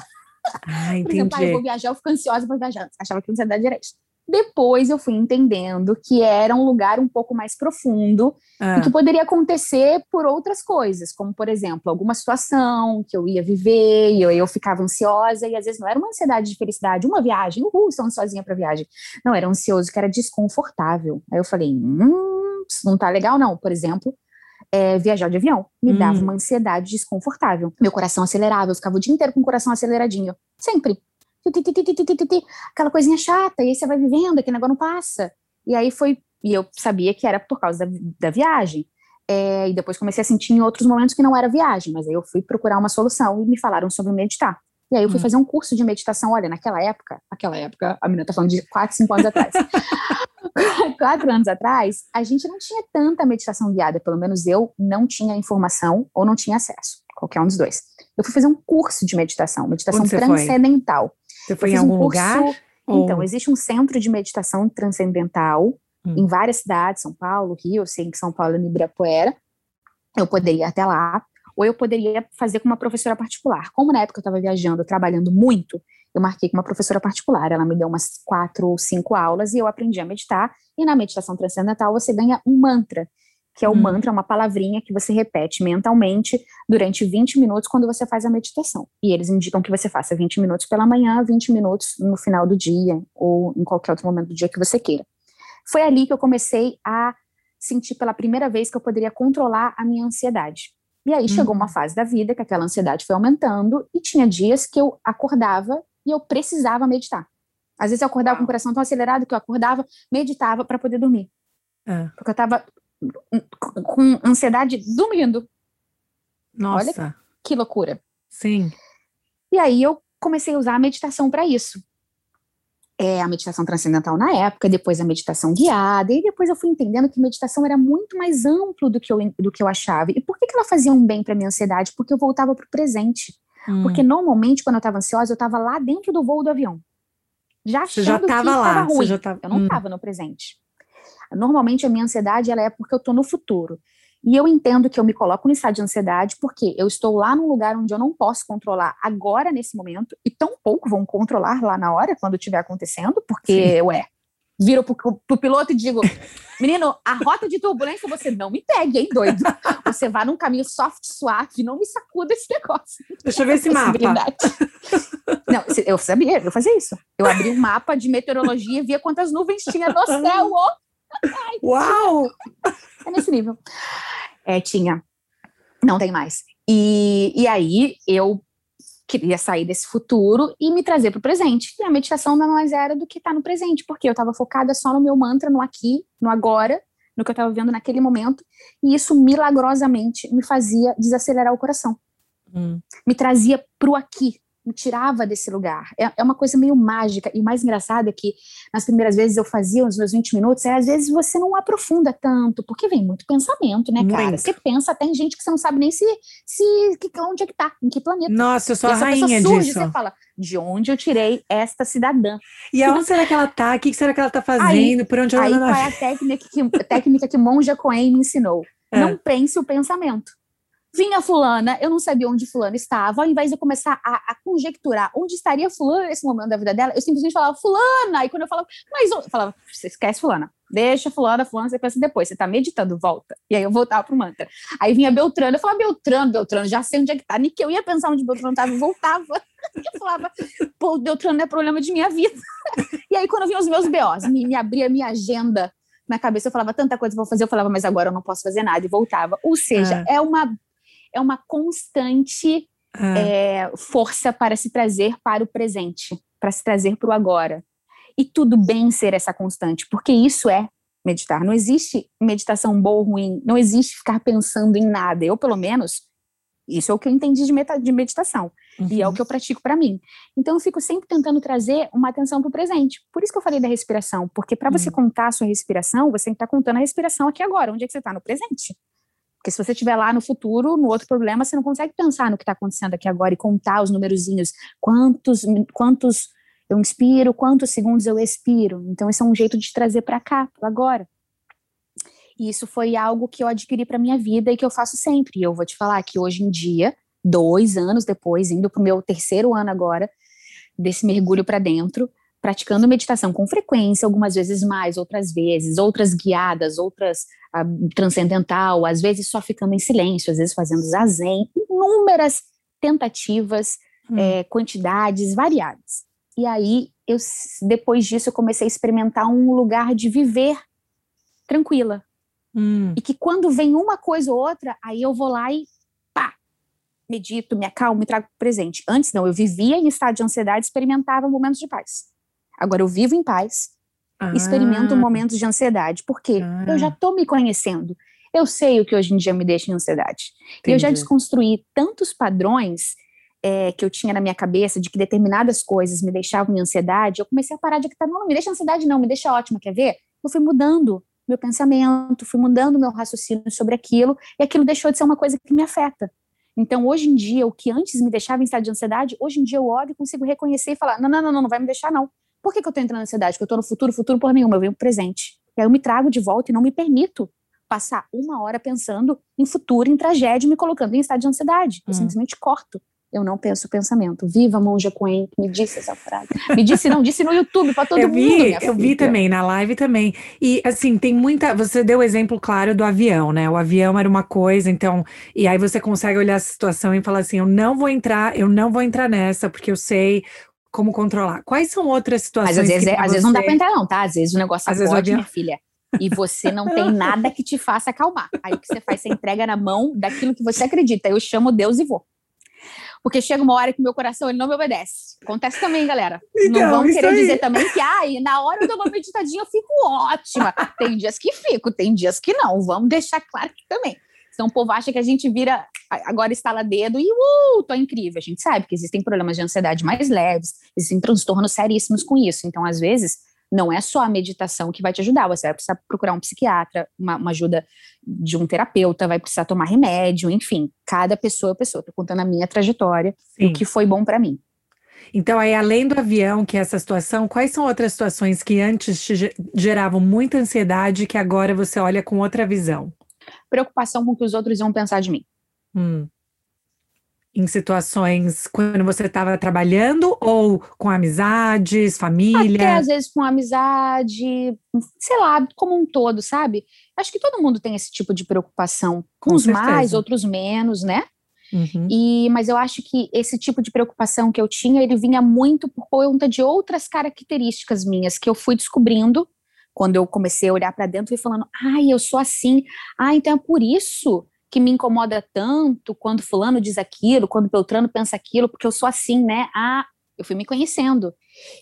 Ah, entendi. Por exemplo, ah, eu vou viajar, eu fico ansiosa para viajar. Achava que a ansiedade era isso. Depois eu fui entendendo que era um lugar um pouco mais profundo ah. e que poderia acontecer por outras coisas, como, por exemplo, alguma situação que eu ia viver e eu, eu ficava ansiosa, e às vezes não era uma ansiedade de felicidade, uma viagem, uhul, estou sozinha para viagem. Não, era ansioso, que era desconfortável. Aí eu falei, hum, isso não tá legal, não. Por exemplo, é, viajar de avião me hum. dava uma ansiedade desconfortável. Meu coração acelerava, eu ficava o dia inteiro com o coração aceleradinho, sempre aquela coisinha chata, e aí você vai vivendo, aquele negócio não passa. E aí foi, e eu sabia que era por causa da, da viagem. É, e depois comecei a sentir em outros momentos que não era viagem, mas aí eu fui procurar uma solução e me falaram sobre meditar. E aí eu fui hum. fazer um curso de meditação, olha, naquela época, aquela época, a menina tá falando de 4, 5 anos atrás. quatro anos atrás, a gente não tinha tanta meditação guiada, pelo menos eu não tinha informação ou não tinha acesso, qualquer um dos dois. Eu fui fazer um curso de meditação, meditação transcendental. Foi? Você foi em algum um lugar? Então, ou... existe um centro de meditação transcendental hum. em várias cidades, São Paulo, Rio, eu sei que São Paulo é no Ibirapuera. Eu poderia ir até lá, ou eu poderia fazer com uma professora particular. Como na época eu estava viajando, trabalhando muito, eu marquei com uma professora particular. Ela me deu umas quatro ou cinco aulas e eu aprendi a meditar. E na meditação transcendental você ganha um mantra que é o hum. mantra, uma palavrinha que você repete mentalmente durante 20 minutos quando você faz a meditação. E eles indicam que você faça 20 minutos pela manhã, 20 minutos no final do dia ou em qualquer outro momento do dia que você queira. Foi ali que eu comecei a sentir pela primeira vez que eu poderia controlar a minha ansiedade. E aí chegou uma hum. fase da vida que aquela ansiedade foi aumentando e tinha dias que eu acordava e eu precisava meditar. Às vezes eu acordava com o coração tão acelerado que eu acordava, meditava para poder dormir. É. Porque eu estava com ansiedade dormindo. Nossa. Olha que loucura. Sim. E aí eu comecei a usar a meditação para isso. É, a meditação transcendental na época, depois a meditação guiada, e depois eu fui entendendo que meditação era muito mais amplo do que eu, do que eu achava. E por que, que ela fazia um bem para minha ansiedade? Porque eu voltava para o presente. Hum. Porque normalmente, quando eu estava ansiosa, eu estava lá dentro do voo do avião. Já achando você já tava lá, ruim. Tava... Eu não estava hum. no presente. Normalmente a minha ansiedade ela é porque eu estou no futuro. E eu entendo que eu me coloco no estado de ansiedade porque eu estou lá num lugar onde eu não posso controlar agora, nesse momento, e tão pouco vão controlar lá na hora, quando estiver acontecendo, porque, Sim. ué, viro pro, pro piloto e digo, menino, a rota de turbulência você não me pegue, hein, doido? Você vá num caminho soft, suave, não me sacuda esse negócio. Deixa eu ver esse mapa. Não, eu sabia, eu fazia isso. Eu abri um mapa de meteorologia e via quantas nuvens tinha no céu, oh! Uau! É nesse nível. É, tinha. Não tem mais. E, e aí eu queria sair desse futuro e me trazer para o presente. E a meditação não mais era do que estar tá no presente, porque eu estava focada só no meu mantra, no aqui, no agora, no que eu estava vendo naquele momento, e isso milagrosamente me fazia desacelerar o coração. Hum. Me trazia para o aqui, me tirava desse lugar. É, é, uma coisa meio mágica. E o mais engraçado é que nas primeiras vezes eu fazia os meus 20 minutos, e às vezes você não aprofunda tanto, porque vem muito pensamento, né, cara? Muito. Você pensa, tem gente que você não sabe nem se, se que, onde é que tá, em que planeta. Nossa, eu sou a rainha surge, disso. Você fala, de onde eu tirei esta cidadã? E aonde será que ela tá? O que será que ela tá fazendo? Aí, Por onde ela aí, qual é a técnica que, técnica que Monja Coen me ensinou? É. Não pense o pensamento. Vinha fulana, eu não sabia onde fulana estava, ao invés de eu começar a, a, conjecturar onde estaria fulana nesse momento da vida dela, eu simplesmente falava fulana, e quando eu falava, mas eu falava, você esquece fulana, deixa fulana, fulana, você pensa depois, você tá meditando, volta. E aí eu voltava pro mantra. Aí vinha Beltrano, eu falava, Beltrano, Beltrano, já sei onde é que tá, nem que eu ia pensar onde Beltrano estava e voltava. Eu falava, pô, Beltrano não é problema de minha vida. E aí quando eu vinha os meus BOs, me, me abria a minha agenda na cabeça, eu falava, tanta coisa vou fazer, eu falava, mas agora eu não posso fazer nada, e voltava. Ou seja, é, é uma é uma constante ah. é, força para se trazer para o presente, para se trazer para o agora. E tudo bem ser essa constante, porque isso é meditar. Não existe meditação boa ou ruim, não existe ficar pensando em nada. Eu, pelo menos, isso é o que eu entendi de, meta, de meditação. Uhum. E é o uhum. que eu pratico para mim. Então, eu fico sempre tentando trazer uma atenção para o presente. Por isso que eu falei da respiração, porque para uhum. você contar a sua respiração, você tem que estar tá contando a respiração aqui agora. Onde é que você está? No presente. Porque se você estiver lá no futuro, no outro problema, você não consegue pensar no que está acontecendo aqui agora e contar os numerozinhos. Quantos, quantos eu inspiro, quantos segundos eu expiro. Então, esse é um jeito de trazer para cá, para agora. E isso foi algo que eu adquiri para minha vida e que eu faço sempre. E eu vou te falar que hoje em dia, dois anos depois, indo para o meu terceiro ano agora, desse mergulho para dentro, praticando meditação com frequência, algumas vezes mais, outras vezes, outras guiadas, outras uh, transcendental, às vezes só ficando em silêncio, às vezes fazendo zazen, inúmeras tentativas, hum. é, quantidades variadas. E aí, eu, depois disso, eu comecei a experimentar um lugar de viver tranquila. Hum. E que quando vem uma coisa ou outra, aí eu vou lá e pá, medito, me acalmo, me trago presente. Antes não, eu vivia em estado de ansiedade, experimentava momentos de paz. Agora eu vivo em paz, ah. experimento momentos de ansiedade, porque ah. eu já estou me conhecendo. Eu sei o que hoje em dia me deixa em ansiedade. Entendi. E eu já desconstruí tantos padrões é, que eu tinha na minha cabeça de que determinadas coisas me deixavam em ansiedade. Eu comecei a parar de acreditar, não, não me deixa ansiedade, não, me deixa ótima, quer ver? Eu fui mudando meu pensamento, fui mudando meu raciocínio sobre aquilo, e aquilo deixou de ser uma coisa que me afeta. Então, hoje em dia, o que antes me deixava em estado de ansiedade, hoje em dia eu olho e consigo reconhecer e falar: não, não, não, não, não vai me deixar, não. Por que, que eu estou entrando na ansiedade? Porque eu estou no futuro, futuro por nenhuma, eu venho pro presente. E aí eu me trago de volta e não me permito passar uma hora pensando em futuro, em tragédia, me colocando em estado de ansiedade. Eu hum. simplesmente corto. Eu não penso o pensamento. Viva Monja Coen, me disse essa frase. Me disse, não, disse no YouTube para todo eu mundo. Vi, eu vi também, na live também. E assim, tem muita. Você deu o exemplo claro do avião, né? O avião era uma coisa, então. E aí você consegue olhar a situação e falar assim: eu não vou entrar, eu não vou entrar nessa, porque eu sei como controlar. Quais são outras situações? Mas às vezes, é, às vezes não dá para entrar, não, tá? Às vezes o negócio às acorde, minha filha. E você não tem nada que te faça acalmar. Aí o que você faz? Você entrega na mão daquilo que você acredita. Eu chamo Deus e vou. Porque chega uma hora que meu coração ele não me obedece. Acontece também, galera. Então, não vão querer aí. dizer também que, ai, na hora eu dou uma meditadinha eu fico ótima. Tem dias que fico, tem dias que não. Vamos deixar claro que também. Então o povo acha que a gente vira, agora estala dedo e uh, tô incrível. A gente sabe que existem problemas de ansiedade mais leves, existem transtornos seríssimos com isso. Então, às vezes, não é só a meditação que vai te ajudar, você vai precisar procurar um psiquiatra, uma, uma ajuda de um terapeuta, vai precisar tomar remédio, enfim, cada pessoa é pessoa. Tô contando a minha trajetória Sim. e o que foi bom para mim. Então, aí, além do avião, que é essa situação, quais são outras situações que antes te geravam muita ansiedade que agora você olha com outra visão? Preocupação com o que os outros iam pensar de mim. Hum. Em situações quando você estava trabalhando ou com amizades, família? Até às vezes com amizade, sei lá, como um todo, sabe? Acho que todo mundo tem esse tipo de preocupação. Com uns mais, outros menos, né? Uhum. E, mas eu acho que esse tipo de preocupação que eu tinha, ele vinha muito por conta de outras características minhas que eu fui descobrindo quando eu comecei a olhar para dentro e falando, ai, eu sou assim, ah, então é por isso que me incomoda tanto quando fulano diz aquilo, quando Beltrano pensa aquilo, porque eu sou assim, né? Ah, eu fui me conhecendo.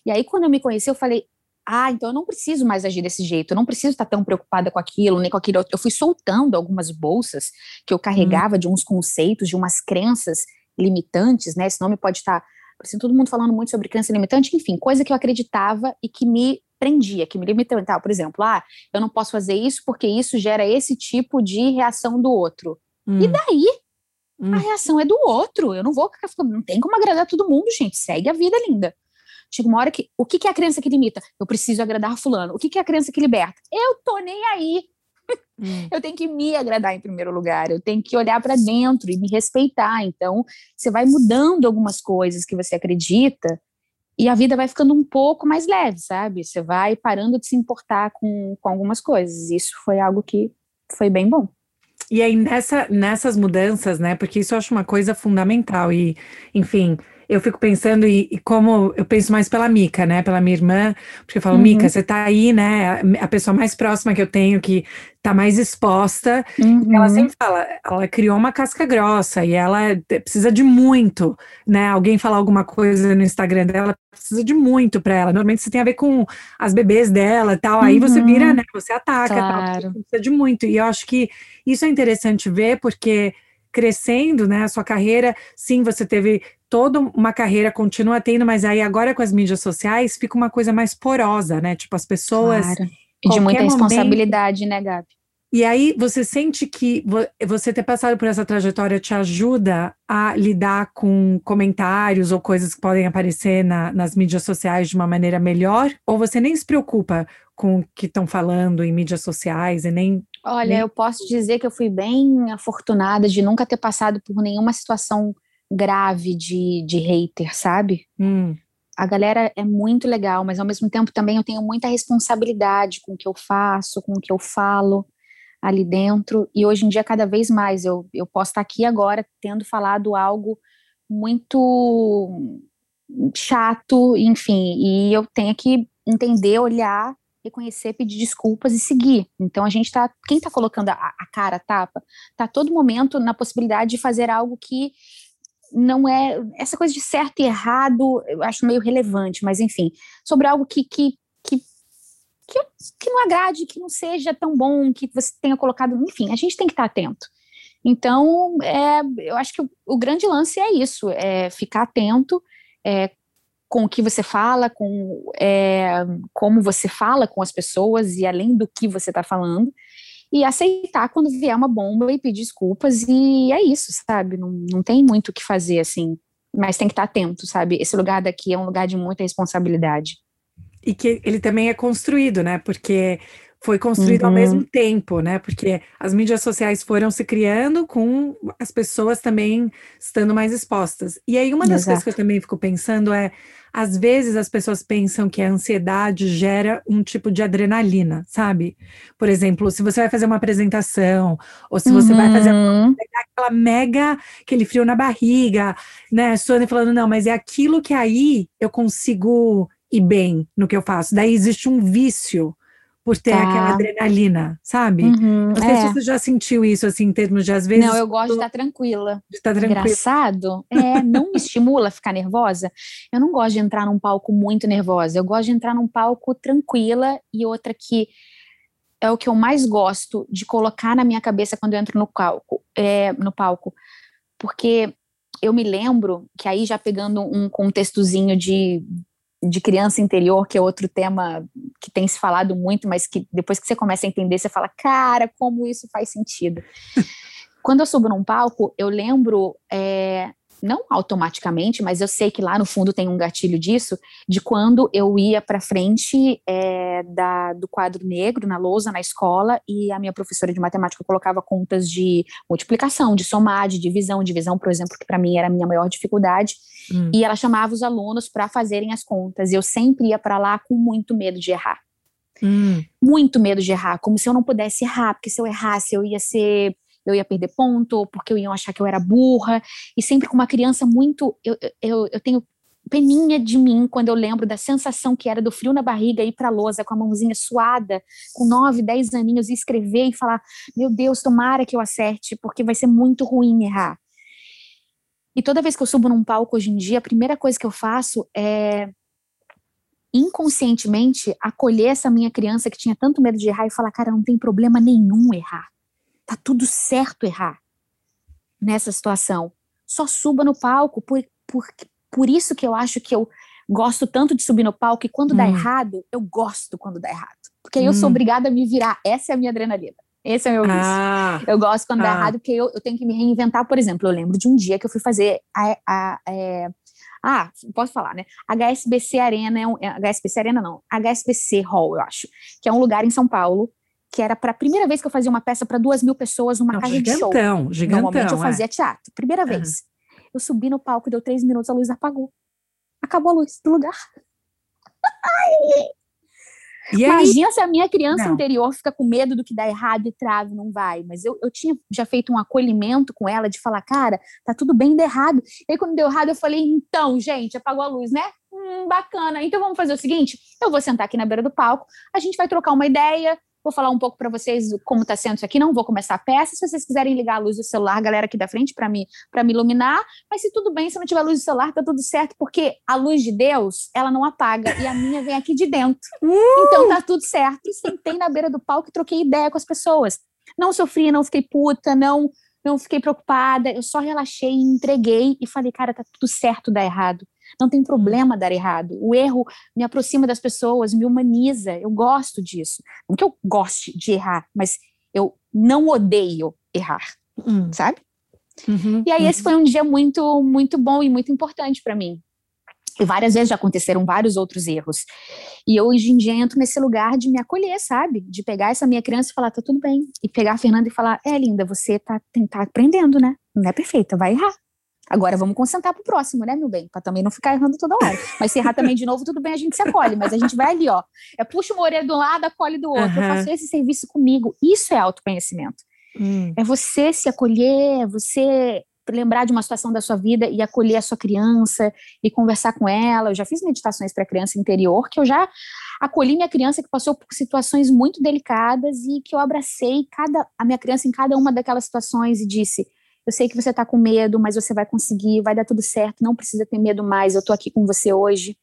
E aí, quando eu me conheci, eu falei, ah, então eu não preciso mais agir desse jeito, eu não preciso estar tão preocupada com aquilo, nem com aquilo. Eu fui soltando algumas bolsas que eu carregava hum. de uns conceitos, de umas crenças limitantes, né? Esse nome pode estar assim, todo mundo falando muito sobre crença limitante, enfim, coisa que eu acreditava e que me prendia, que me limitava. Por exemplo, ah, eu não posso fazer isso porque isso gera esse tipo de reação do outro. Hum. E daí? Hum. A reação é do outro. Eu não vou não tem como agradar todo mundo, gente. Segue a vida linda. Chega uma hora que. O que, que é a crença que limita? Eu preciso agradar fulano. O que, que é a crença que liberta? Eu tô nem aí. Hum. Eu tenho que me agradar em primeiro lugar, eu tenho que olhar para dentro e me respeitar. Então, você vai mudando algumas coisas que você acredita e a vida vai ficando um pouco mais leve, sabe? Você vai parando de se importar com, com algumas coisas. Isso foi algo que foi bem bom. E aí, nessa, nessas mudanças, né? Porque isso eu acho uma coisa fundamental. E, enfim, eu fico pensando, e, e, como eu penso mais pela Mica, né? Pela minha irmã, porque eu falo, uhum. Mica, você tá aí, né? A pessoa mais próxima que eu tenho, que tá mais exposta. Uhum. Ela sempre fala, ela criou uma casca grossa e ela precisa de muito, né? Alguém falar alguma coisa no Instagram dela, precisa de muito para ela. Normalmente isso tem a ver com as bebês dela e tal. Uhum. Aí você uhum. vira, né? Você ataca, claro. tal, precisa de muito. E eu acho que isso é interessante ver, porque crescendo, né, a sua carreira, sim, você teve toda uma carreira, continua tendo, mas aí agora com as mídias sociais fica uma coisa mais porosa, né? Tipo, as pessoas. Claro. E de muita responsabilidade, momento, né, Gabi? E aí você sente que você ter passado por essa trajetória te ajuda a lidar com comentários ou coisas que podem aparecer na, nas mídias sociais de uma maneira melhor? Ou você nem se preocupa com o que estão falando em mídias sociais e nem Olha, nem... eu posso dizer que eu fui bem afortunada de nunca ter passado por nenhuma situação grave de, de hater, sabe? Hum. A galera é muito legal, mas ao mesmo tempo também eu tenho muita responsabilidade com o que eu faço, com o que eu falo ali dentro. E hoje em dia, cada vez mais, eu, eu posso estar aqui agora tendo falado algo muito chato, enfim, e eu tenho que entender, olhar reconhecer, pedir desculpas e seguir. Então a gente tá, quem está colocando a, a, cara a tapa, tá a todo momento na possibilidade de fazer algo que não é essa coisa de certo e errado, eu acho meio relevante, mas enfim, sobre algo que que, que que, que não agrade, que não seja tão bom, que você tenha colocado, enfim, a gente tem que estar tá atento. Então, é, eu acho que o, o, grande lance é isso, é ficar atento, é, com o que você fala, com é, como você fala com as pessoas e além do que você está falando, e aceitar quando vier uma bomba e pedir desculpas, e é isso, sabe? Não, não tem muito o que fazer, assim, mas tem que estar tá atento, sabe? Esse lugar daqui é um lugar de muita responsabilidade. E que ele também é construído, né? Porque foi construído uhum. ao mesmo tempo, né? Porque as mídias sociais foram se criando com as pessoas também estando mais expostas. E aí, uma das Exato. coisas que eu também fico pensando é às vezes as pessoas pensam que a ansiedade gera um tipo de adrenalina, sabe? Por exemplo, se você vai fazer uma apresentação, ou se você uhum. vai fazer uhum. aquela mega, aquele frio na barriga, né? Sônia falando, não, mas é aquilo que aí eu consigo ir bem no que eu faço. Daí existe um vício por ter tá. aquela adrenalina, sabe? Uhum, não sei é. se você já sentiu isso, assim, em termos de às vezes. Não, eu gosto tô... de estar tranquila. De estar tranquila. Engraçado, é, não me estimula a ficar nervosa. Eu não gosto de entrar num palco muito nervosa. Eu gosto de entrar num palco tranquila e outra que é o que eu mais gosto de colocar na minha cabeça quando eu entro no palco, é, no palco, porque eu me lembro que aí já pegando um contextozinho de de criança interior, que é outro tema que tem se falado muito, mas que depois que você começa a entender, você fala, cara, como isso faz sentido. Quando eu subo num palco, eu lembro é, não automaticamente, mas eu sei que lá no fundo tem um gatilho disso, de quando eu ia para frente é, da, do quadro negro na lousa na escola e a minha professora de matemática colocava contas de multiplicação, de somar, de divisão, divisão, por exemplo, que para mim era a minha maior dificuldade, hum. e ela chamava os alunos para fazerem as contas, e eu sempre ia para lá com muito medo de errar. Hum. Muito medo de errar, como se eu não pudesse errar, porque se eu errasse eu ia ser eu ia perder ponto, porque eu ia achar que eu era burra, e sempre com uma criança muito. Eu, eu, eu tenho peninha de mim quando eu lembro da sensação que era do frio na barriga, ir para a lousa com a mãozinha suada, com nove, dez aninhos, e escrever e falar: Meu Deus, tomara que eu acerte, porque vai ser muito ruim errar. E toda vez que eu subo num palco hoje em dia, a primeira coisa que eu faço é inconscientemente acolher essa minha criança que tinha tanto medo de errar e falar: Cara, não tem problema nenhum errar tá tudo certo errar nessa situação. Só suba no palco por, por, por isso que eu acho que eu gosto tanto de subir no palco e quando hum. dá errado, eu gosto quando dá errado. Porque aí hum. eu sou hum. obrigada a me virar. Essa é a minha adrenalina. Esse é o meu vício. Ah, eu gosto quando ah. dá errado, porque eu, eu, tenho que me reinventar. Por exemplo, eu lembro de um dia que eu fui fazer a, a, a é, ah, posso falar, né? HSBC Arena é um. HSBC Arena não, HSBC Hall, eu acho, que é um lugar em São Paulo que era para a primeira vez que eu fazia uma peça para duas mil pessoas numa não, casa gigantão, de show. Gigantão. Normalmente eu fazia é. teatro, primeira vez. Uhum. Eu subi no palco, deu três minutos, a luz apagou. Acabou a luz do lugar. Imagina se a minha criança não. interior fica com medo do que dá errado e trave, não vai. Mas eu, eu tinha já feito um acolhimento com ela de falar, cara, tá tudo bem, deu errado. E aí, quando deu errado, eu falei, então, gente, apagou a luz, né? Hum, bacana. Então vamos fazer o seguinte: eu vou sentar aqui na beira do palco, a gente vai trocar uma ideia, Vou falar um pouco para vocês como está sendo isso aqui. Não vou começar a peça. Se vocês quiserem ligar a luz do celular, galera aqui da frente, para me, me iluminar. Mas se tudo bem, se não tiver luz do celular, tá tudo certo, porque a luz de Deus, ela não apaga. E a minha vem aqui de dentro. Uh! Então tá tudo certo. E sentei na beira do palco e troquei ideia com as pessoas. Não sofri, não fiquei puta, não não fiquei preocupada. Eu só relaxei, entreguei e falei, cara, tá tudo certo dar errado. Não tem problema dar errado. O erro me aproxima das pessoas, me humaniza. Eu gosto disso. Não que eu goste de errar, mas eu não odeio errar, hum. sabe? Uhum, e aí uhum. esse foi um dia muito, muito bom e muito importante para mim. E várias vezes já aconteceram vários outros erros. E eu, hoje em dia, entro nesse lugar de me acolher, sabe? De pegar essa minha criança e falar, tá tudo bem. E pegar a Fernanda e falar, é, linda, você tá, tá aprendendo, né? Não é perfeita, vai errar. Agora vamos concentrar pro próximo, né, meu bem? Pra também não ficar errando toda hora. Mas se errar também de novo, tudo bem, a gente se acolhe. Mas a gente vai ali, ó. É puxa uma orelha do lado, acolhe do outro. Uhum. Eu faço esse serviço comigo. Isso é autoconhecimento. Hum. É você se acolher, é você lembrar de uma situação da sua vida e acolher a sua criança e conversar com ela. Eu já fiz meditações para criança interior, que eu já acolhi minha criança que passou por situações muito delicadas e que eu abracei cada a minha criança em cada uma daquelas situações e disse: eu sei que você está com medo, mas você vai conseguir, vai dar tudo certo, não precisa ter medo mais, eu estou aqui com você hoje.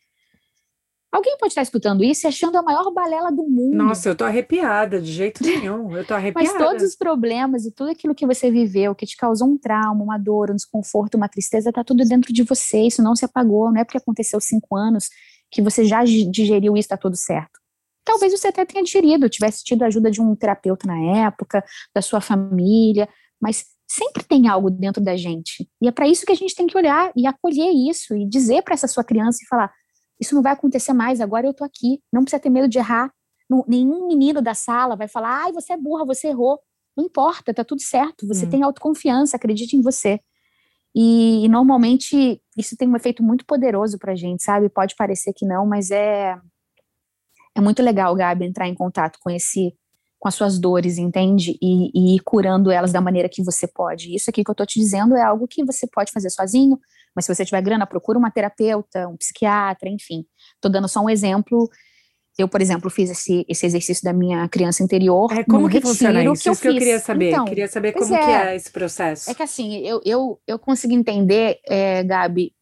Alguém pode estar escutando isso e achando a maior balela do mundo. Nossa, eu tô arrepiada, de jeito nenhum. Eu tô arrepiada. Mas todos os problemas e tudo aquilo que você viveu, que te causou um trauma, uma dor, um desconforto, uma tristeza, tá tudo dentro de você. Isso não se apagou. Não é porque aconteceu cinco anos que você já digeriu isso, tá tudo certo. Talvez você até tenha digerido, tivesse tido a ajuda de um terapeuta na época, da sua família, mas sempre tem algo dentro da gente. E é para isso que a gente tem que olhar e acolher isso e dizer para essa sua criança e falar: isso não vai acontecer mais, agora eu tô aqui, não precisa ter medo de errar. Não, nenhum menino da sala vai falar: ai, você é burra, você errou. Não importa, tá tudo certo. Você hum. tem autoconfiança, acredite em você. E, e, normalmente isso tem um efeito muito poderoso pra gente, sabe? Pode parecer que não, mas é é muito legal, Gabi, entrar em contato com esse com as suas dores, entende? E, e, ir curando elas da maneira que você pode. Isso aqui que eu tô te dizendo é algo que você pode fazer sozinho, mas se você tiver grana, procura uma terapeuta, um psiquiatra, enfim. Tô dando só um exemplo. Eu, por exemplo, fiz esse, esse exercício da minha criança interior. É, como que funciona isso? Que isso que eu queria saber. Então, queria saber como é, que é esse processo. É que assim, eu, eu, eu consegui entender, é, Gabi,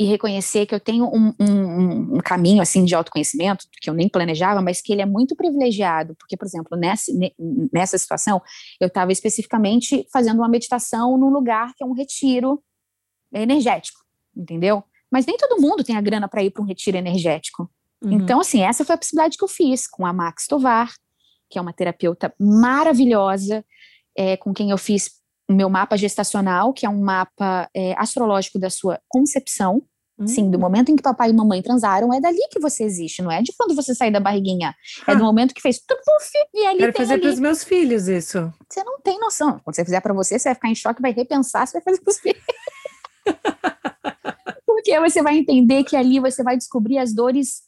e reconhecer que eu tenho um, um, um, caminho assim de autoconhecimento que eu nem planejava, mas que ele é muito privilegiado, porque, por exemplo, nessa, nessa situação, eu estava especificamente fazendo uma meditação num lugar que é um retiro energético, entendeu? Mas nem todo mundo tem a grana para ir para um retiro energético. Uhum. Então, assim, essa foi a possibilidade que eu fiz com a Max Tovar, que é uma terapeuta maravilhosa, é, com quem eu fiz o meu mapa gestacional, que é um mapa é, astrológico da sua concepção. Hum. Sim, do momento em que papai e mamãe transaram, é dali que você existe, não é de quando você sai da barriguinha. É do momento que fez tudo e ali Quero fazer para os meus filhos isso. Você não tem noção. Quando você fizer para você, você vai ficar em choque, vai repensar, você vai fazer para os filhos. Porque você vai entender que ali você vai descobrir as dores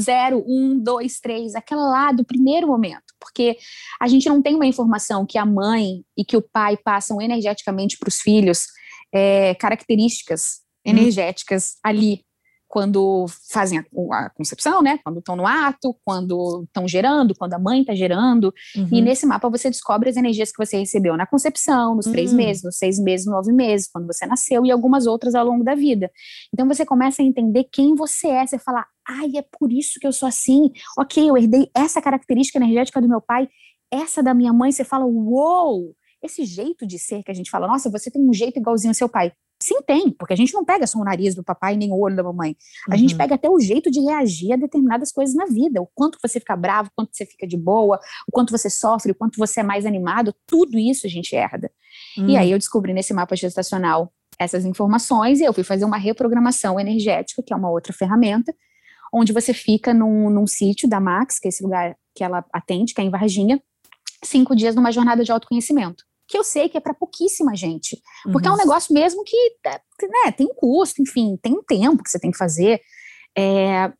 zero, um, dois, três, aquela lá do primeiro momento, porque a gente não tem uma informação que a mãe e que o pai passam energeticamente para os filhos é, características. Energéticas hum. ali quando fazem a, a concepção, né? Quando estão no ato, quando estão gerando, quando a mãe está gerando. Uhum. E nesse mapa você descobre as energias que você recebeu na concepção, nos três uhum. meses, nos seis meses, nove meses, quando você nasceu e algumas outras ao longo da vida. Então você começa a entender quem você é. Você fala, ai, é por isso que eu sou assim. Ok, eu herdei essa característica energética do meu pai, essa da minha mãe. Você fala, uou! Esse jeito de ser que a gente fala, nossa, você tem um jeito igualzinho ao seu pai. Sim, tem, porque a gente não pega só o nariz do papai nem o olho da mamãe. A uhum. gente pega até o jeito de reagir a determinadas coisas na vida. O quanto você fica bravo, o quanto você fica de boa, o quanto você sofre, o quanto você é mais animado, tudo isso a gente herda. Uhum. E hum. aí eu descobri nesse mapa gestacional essas informações e eu fui fazer uma reprogramação energética, que é uma outra ferramenta, onde você fica num, num sítio da Max, que é esse lugar que ela atende, que é em Varginha, cinco dias numa jornada de autoconhecimento. Que eu sei que é para pouquíssima gente. Porque uhum. é um uhum. negócio mesmo que né, tem custo, enfim, tem um tempo que você tem que fazer. É,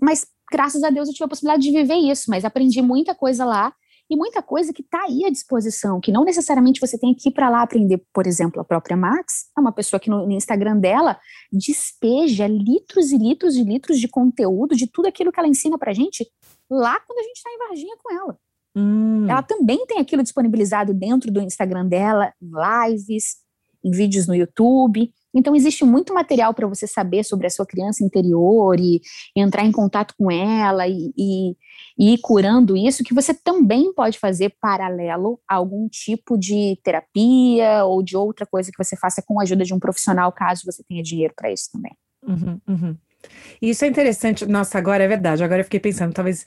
mas graças a Deus eu tive a possibilidade de viver isso, mas aprendi muita coisa lá e muita coisa que está aí à disposição, que não necessariamente você tem que ir para lá aprender. Por exemplo, a própria Max é uma pessoa que no, no, Instagram dela despeja litros e litros e litros de conteúdo de tudo aquilo que ela ensina para gente lá quando a gente está em Varginha com ela. Hum. Ela também tem aquilo disponibilizado dentro do Instagram dela, lives, em vídeos no YouTube. Então, existe muito material para você saber sobre a sua criança interior e, e entrar em contato com ela e, e, e, ir curando isso, que você também pode fazer paralelo a algum tipo de terapia ou de outra coisa que você faça com a ajuda de um profissional, caso você tenha dinheiro para isso também. Uhum, uhum. Isso é interessante. Nossa, agora é verdade. Agora eu fiquei pensando, talvez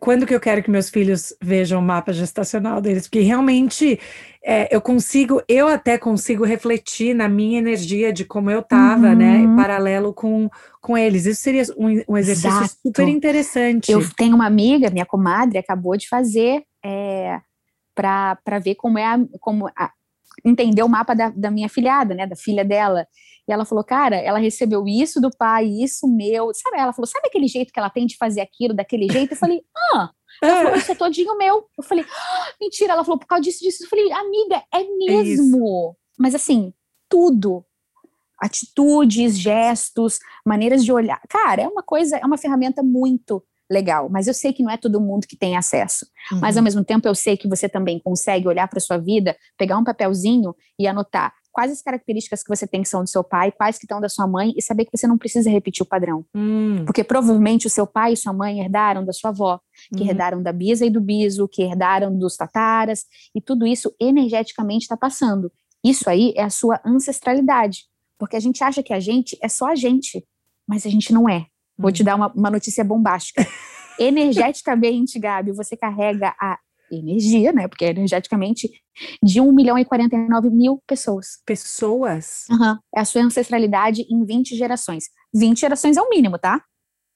quando que eu quero que meus filhos vejam o mapa gestacional deles? Porque realmente é, eu consigo, eu até consigo refletir na minha energia de como eu estava, né, uhum. né, paralelo com, com eles. Isso seria um, um exercício Exato. super interessante. Eu tenho uma amiga, minha comadre, acabou de fazer é, para ver como é a, como a, entender o mapa da, da minha filhada, né, da filha dela. E ela falou, cara, ela recebeu isso do pai, isso meu. Sabe? Ela falou, sabe aquele jeito que ela tem de fazer aquilo daquele jeito? Eu falei, ah. Ela falou, isso é todinho meu. Eu falei, ah, mentira. Ela falou, por causa disso, disso. Eu falei, amiga, é, é mesmo. É Mas assim, tudo. Atitudes, gestos, maneiras de olhar. Cara, é uma coisa, é uma ferramenta muito legal, mas eu sei que não é todo mundo que tem acesso. Uhum. Mas ao mesmo tempo eu sei que você também consegue olhar para sua vida, pegar um papelzinho e anotar quais as características que você tem que são do seu pai, quais que estão da sua mãe, e saber que você não precisa repetir o padrão. Hum. Porque provavelmente o seu pai e sua mãe herdaram da sua avó, que uhum. herdaram da bisa e do biso, que herdaram dos tataras, e tudo isso energeticamente está passando. Isso aí é a sua ancestralidade. Porque a gente acha que a gente é só a gente, mas a gente não é. Vou te uhum. dar uma, uma notícia bombástica. Energeticamente, Gabi, você carrega a energia, né? Porque é energeticamente de 1 milhão e 49 mil pessoas. Pessoas? Uhum. É a sua ancestralidade em 20 gerações. 20 gerações é o mínimo, tá?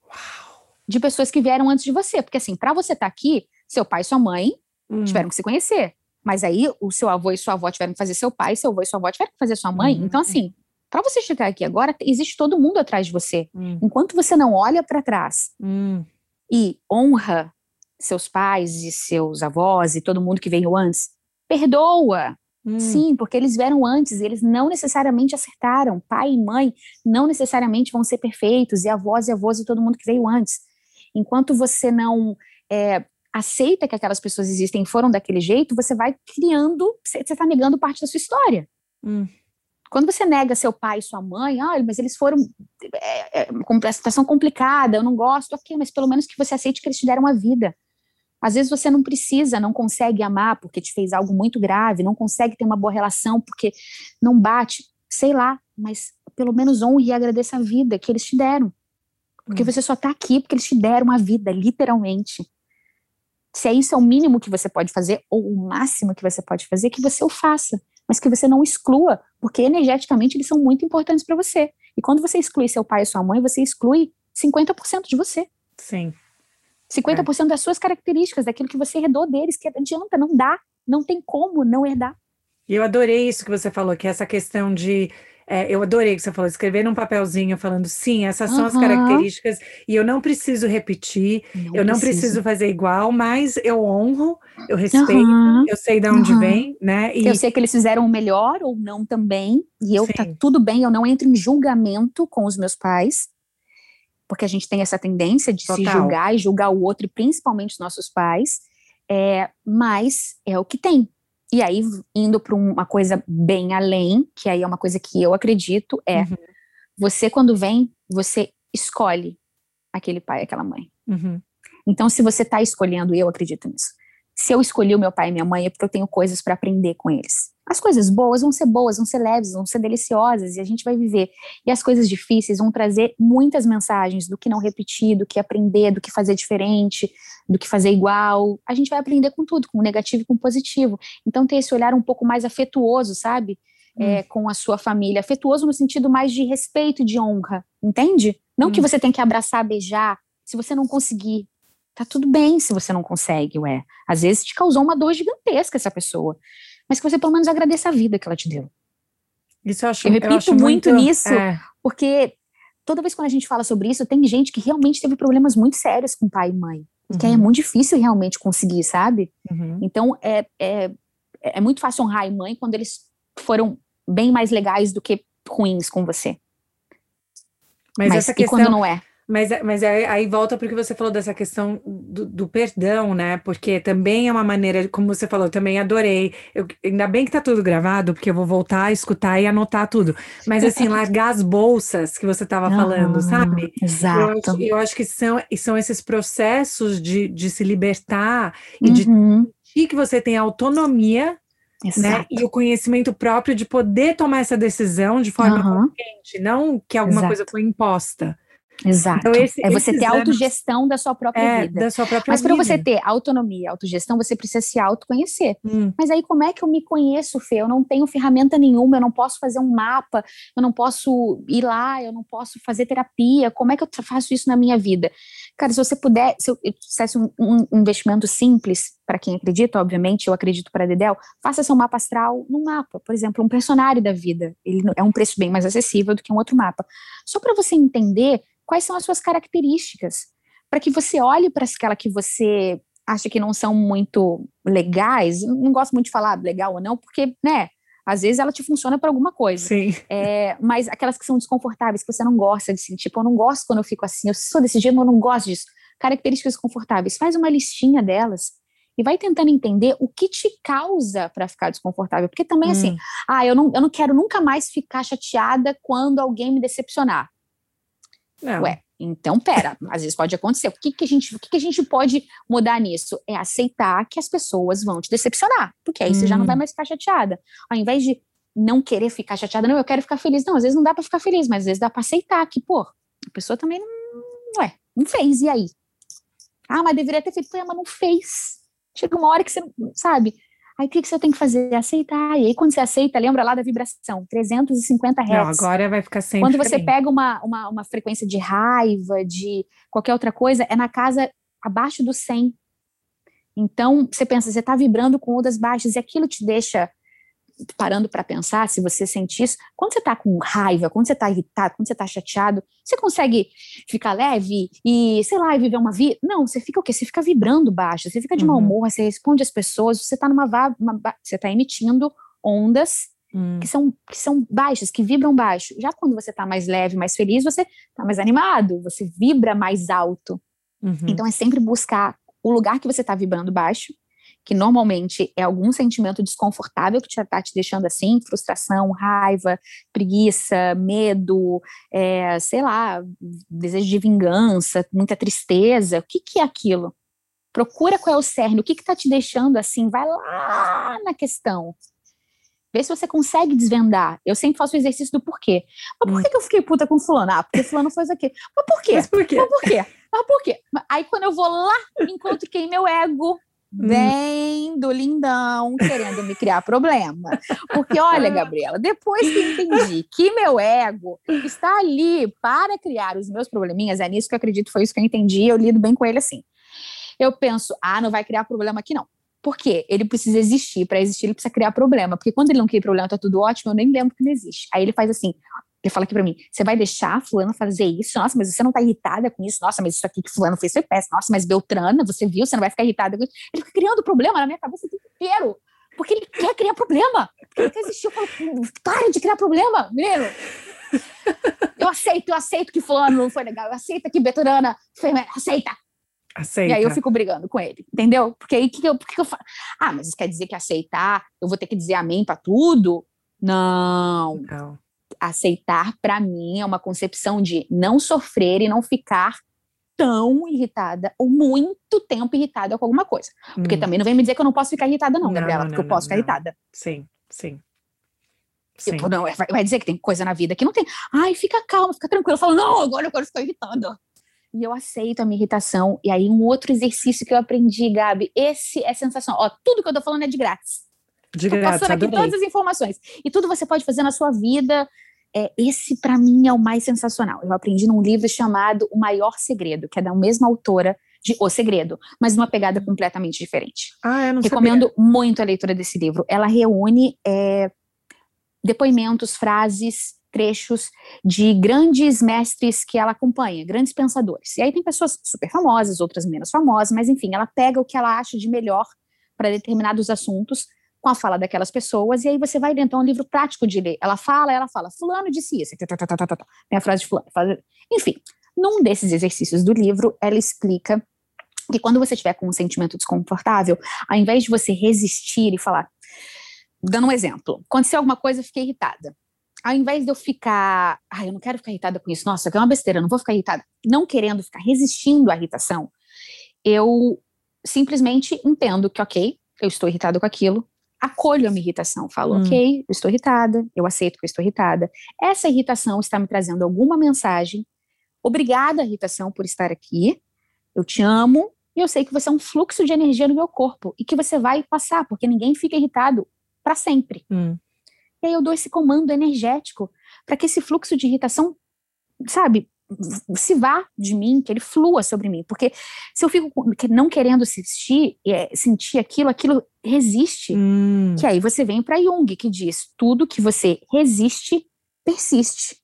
Uau! De pessoas que vieram antes de você. Porque assim, para você estar tá aqui, seu pai e sua mãe hum. tiveram que se conhecer. Mas aí o seu avô e sua avó tiveram que fazer seu pai, seu avô e sua avó tiveram que fazer sua mãe. Uhum. Então, assim, para você chegar aqui agora, existe todo mundo atrás de você. Hum. Enquanto você não olha para trás hum. e honra seus pais e seus avós e todo mundo que veio antes, perdoa. Hum. Sim, porque eles vieram antes e eles não necessariamente acertaram. Pai e mãe não necessariamente vão ser perfeitos, e avós e avós e todo mundo que veio antes. Enquanto você não é, aceita que aquelas pessoas existem e foram daquele jeito, você vai criando, você está negando parte da sua história. Hum. Quando você nega seu pai e sua mãe, ah, mas eles foram é, é, uma situação complicada, eu não gosto, ok, mas pelo menos que você aceite que eles te deram a vida. Às vezes você não precisa, não consegue amar porque te fez algo muito grave, não consegue ter uma boa relação porque não bate, sei lá, mas pelo menos honre e agradeça a vida que eles te deram. Porque hum. você só está aqui porque eles te deram a vida, literalmente. Se é isso é o mínimo que você pode fazer, ou o máximo que você pode fazer, que você o faça. Mas que você não exclua, porque energeticamente eles são muito importantes para você. E quando você exclui seu pai e sua mãe, você exclui 50% de você. Sim. 50% é. das suas características, daquilo que você herdou deles, que adianta, não dá, não tem como não herdar. E eu adorei isso que você falou, que é essa questão de é, eu adorei que você falou, escrever num papelzinho falando, sim, essas são as características, e eu não preciso repetir, não eu não preciso. preciso fazer igual, mas eu honro, eu respeito, eu sei de onde vem, né? E... Eu sei que eles fizeram o melhor ou não também, e eu tá sim. tá tudo bem, eu não entro em julgamento com os meus pais, porque a gente tem essa tendência de Total. se julgar e julgar o outro, e principalmente os nossos pais, é, mas é o que tem. E aí, indo para uma coisa bem além, que aí é uma coisa que eu acredito, é uhum. você, quando vem, você escolhe aquele pai, aquela mãe. Uhum. Então, se você está escolhendo, eu acredito nisso, se eu escolhi o meu pai e minha mãe é porque eu tenho coisas para aprender com eles. As coisas boas vão ser boas, vão ser leves, vão ser deliciosas e a gente vai viver. E as coisas difíceis vão trazer muitas mensagens do que não repetir, do que aprender, do que fazer diferente, do que fazer igual. A gente vai aprender com tudo, com o negativo e com o positivo. Então, ter esse olhar um pouco mais afetuoso, sabe? Hum. É, com a sua família. Afetuoso no sentido mais de respeito e de honra, entende? Não hum. que você tem que abraçar, beijar, se você não conseguir. Tá tudo bem se você não consegue, ué. Às vezes te causou uma dor gigantesca essa pessoa mas que você pelo menos agradeça a vida que ela te deu. Isso eu acho Eu repito eu acho muito, muito, nisso, é. porque toda vez quando a gente fala sobre isso, tem gente que realmente teve problemas muito sérios com pai e mãe. Uhum. Que é muito difícil realmente conseguir, sabe? Uhum. Então, é, é, é muito fácil honrar a mãe quando eles foram bem mais legais do que ruins com você. Mas, Mas essa questão, quando não é? Mas, mas aí, aí volta porque você falou dessa questão do, do, perdão, né? Porque também é uma maneira, como você falou, também adorei. Eu, ainda bem que tá tudo gravado, porque eu vou voltar a escutar e anotar tudo. Mas assim, largar as bolsas que você estava falando, sabe? Exato. Eu acho, eu acho, que são, são esses processos de, de se libertar e uhum. de sentir que você tem autonomia né? E o conhecimento próprio de poder tomar essa decisão de forma uhum. consciente, não que alguma Exato. coisa foi imposta. Exato. Então, esse, é você ter autogestão da sua própria é, vida. Da sua própria Mas para você ter autonomia, autogestão, você precisa se autoconhecer. Hum. Mas aí como é que eu me conheço, Fê? Eu não tenho ferramenta nenhuma, eu não posso fazer um mapa, eu não posso ir lá, eu não posso fazer terapia. Como é que eu faço isso na minha vida? Cara, se você puder, se eu fizesse um, um investimento simples, para quem acredita, obviamente, eu acredito para Dedel, faça seu mapa astral no mapa. Por exemplo, um pressionário da vida. Ele é um preço bem mais acessível do que um outro mapa. Só para você entender quais são as suas características, para que você olhe para aquela que você acha que não são muito legais, não gosto muito de falar legal ou não, porque, né, às vezes ela te funciona para alguma coisa. Sim. É, mas aquelas que são desconfortáveis, que você não gosta de sentir, tipo, eu não gosto quando eu fico assim, eu sou desse jeito, mas eu não gosto disso. Características desconfortáveis, faz uma listinha delas e vai tentando entender o que te causa para ficar desconfortável. Porque também, assim, hum. assim, ah, eu não, eu não quero nunca mais ficar chateada quando alguém me decepcionar. Não. Ué, então pera, às vezes pode acontecer. O que, que, a gente, o que, que a gente pode mudar nisso? É aceitar que as pessoas vão te decepcionar, porque aí hum. você já não vai hum. mais ficar chateada. Ao invés de não querer ficar chateada, não, eu quero ficar feliz. Não, às vezes não dá para ficar feliz, mas às vezes dá para aceitar que, pô, a pessoa também não, ué, não fez, e aí? Ah, mas deveria ter feito, mas não fez. Chega uma hora que você, sabe? Aí o que, que você tem que fazer? Aceitar. E aí, quando você aceita, lembra lá da vibração, 350 Hz. Não, agora vai ficar sempre. Quando você pega uma, uma, uma frequência de raiva, de qualquer outra coisa, é na casa abaixo do 100. Então, você pensa, você está vibrando com ondas baixas e aquilo te deixa parando para pensar, se você sente isso, quando você está com raiva, quando você está irritado, quando você está chateado, você consegue ficar leve e, sei lá, viver uma vida? Não, você fica o quê? Você fica vibrando baixo, você fica de uhum. mau humor, você responde às pessoas, você está numa uma, você está emitindo ondas uhum. que, são, que são baixas, que vibram baixo. Já quando você está mais leve, mais feliz, você está mais animado, você vibra mais alto. Uhum. Então é sempre buscar o lugar que você está vibrando baixo que normalmente é algum sentimento desconfortável que está te deixando assim, frustração, raiva, preguiça, medo, é, sei lá, desejo de vingança, muita tristeza. O que, que é aquilo? Procura qual é o cerne, o que está te deixando assim, vai lá na questão. Vê se você consegue desvendar. Eu sempre faço o exercício do porquê. Mas por hum. que, que eu fiquei puta com fulano? Ah, porque fulano fez aqui. Mas por quê? Mas por quê? Mas por quê? Mas por quê? Aí quando eu vou lá, encontro quem? Meu ego Vem do lindão querendo me criar problema. Porque, olha, Gabriela, depois que entendi que meu ego está ali para criar os meus probleminhas, é nisso que eu acredito, foi isso que eu entendi, eu lido bem com ele assim. Eu penso, ah, não vai criar problema aqui não. Por quê? Ele precisa existir. Para existir, ele precisa criar problema. Porque quando ele não cria problema, tá tudo ótimo, eu nem lembro que não existe. Aí ele faz assim: ele fala aqui pra mim, você vai deixar fulano fazer isso? Nossa, mas você não tá irritada com isso? Nossa, mas isso aqui que fulano fez foi péssimo. Nossa, mas Beltrana, você viu? Você não vai ficar irritada com isso? Ele fica criando problema na minha cabeça o tempo inteiro. Porque ele quer criar problema. Porque ele quer existir. Eu falo, para de criar problema, menino. Eu aceito, eu aceito que fulano não foi legal. Eu aceito que Beltrana foi... Aceita. Aceita. E aí eu fico brigando com ele, entendeu? Porque aí que eu, porque eu falo, ah, mas isso quer dizer que aceitar, eu vou ter que dizer amém para tudo? Não. Não aceitar, para mim, é uma concepção de não sofrer e não ficar tão irritada ou muito tempo irritada com alguma coisa. Porque hum. também não vem me dizer que eu não posso ficar irritada, não, não Gabriela, não, porque eu posso não, ficar irritada. Sim, sim. Sim. Tipo, não, vai dizer que tem coisa na vida que não tem. Ai, fica calma, fica tranquila. Eu falo, não, agora eu quero ficar irritada. E eu aceito a minha irritação. E aí, um outro exercício que eu aprendi, Gabi, esse é sensacional. Ó, tudo que eu tô falando é de grátis. De tô grátis, passando aqui adorei. todas as informações. E tudo você pode fazer na sua vida. É, esse, para mim, é o mais sensacional. Eu aprendi num livro chamado O Maior Segredo, que é da mesma autora de O Segredo, mas numa pegada completamente diferente. Ah, eu não Recomendo sabia. muito a leitura desse livro. Ela reúne é, depoimentos, frases, trechos de grandes mestres que ela acompanha, grandes pensadores. E aí tem pessoas super famosas, outras menos famosas, mas enfim, ela pega o que ela acha de melhor para determinados assuntos com a fala daquelas pessoas, e aí você vai dentro, é um livro prático de ler. Ela fala, ela fala, fulano disse isso, tem a frase de fulano. Enfim, num desses exercícios do livro, ela explica que quando você estiver com um sentimento desconfortável, ao invés de você resistir e falar, dando um exemplo, aconteceu alguma coisa, eu fiquei irritada. Ao invés de eu ficar, ai, eu não quero ficar irritada com isso, nossa, que é uma besteira, eu não vou ficar irritada, não querendo ficar resistindo à irritação, eu simplesmente entendo que, ok, eu estou irritada com aquilo, acolho a minha irritação, falo, hum. ok, eu estou irritada, eu aceito que eu estou irritada. Essa irritação está me trazendo alguma mensagem. Obrigada, irritação, por estar aqui. Eu te amo e eu sei que você é um fluxo de energia no meu corpo e que você vai passar, porque ninguém fica irritado para sempre. Hum. E aí eu dou esse comando energético para que esse fluxo de irritação, sabe, se vá de mim, que ele flua sobre mim. Porque se eu fico não querendo sentir, é, sentir aquilo, aquilo resiste. Hum. Que aí você vem para Jung, que diz: tudo que você resiste, persiste.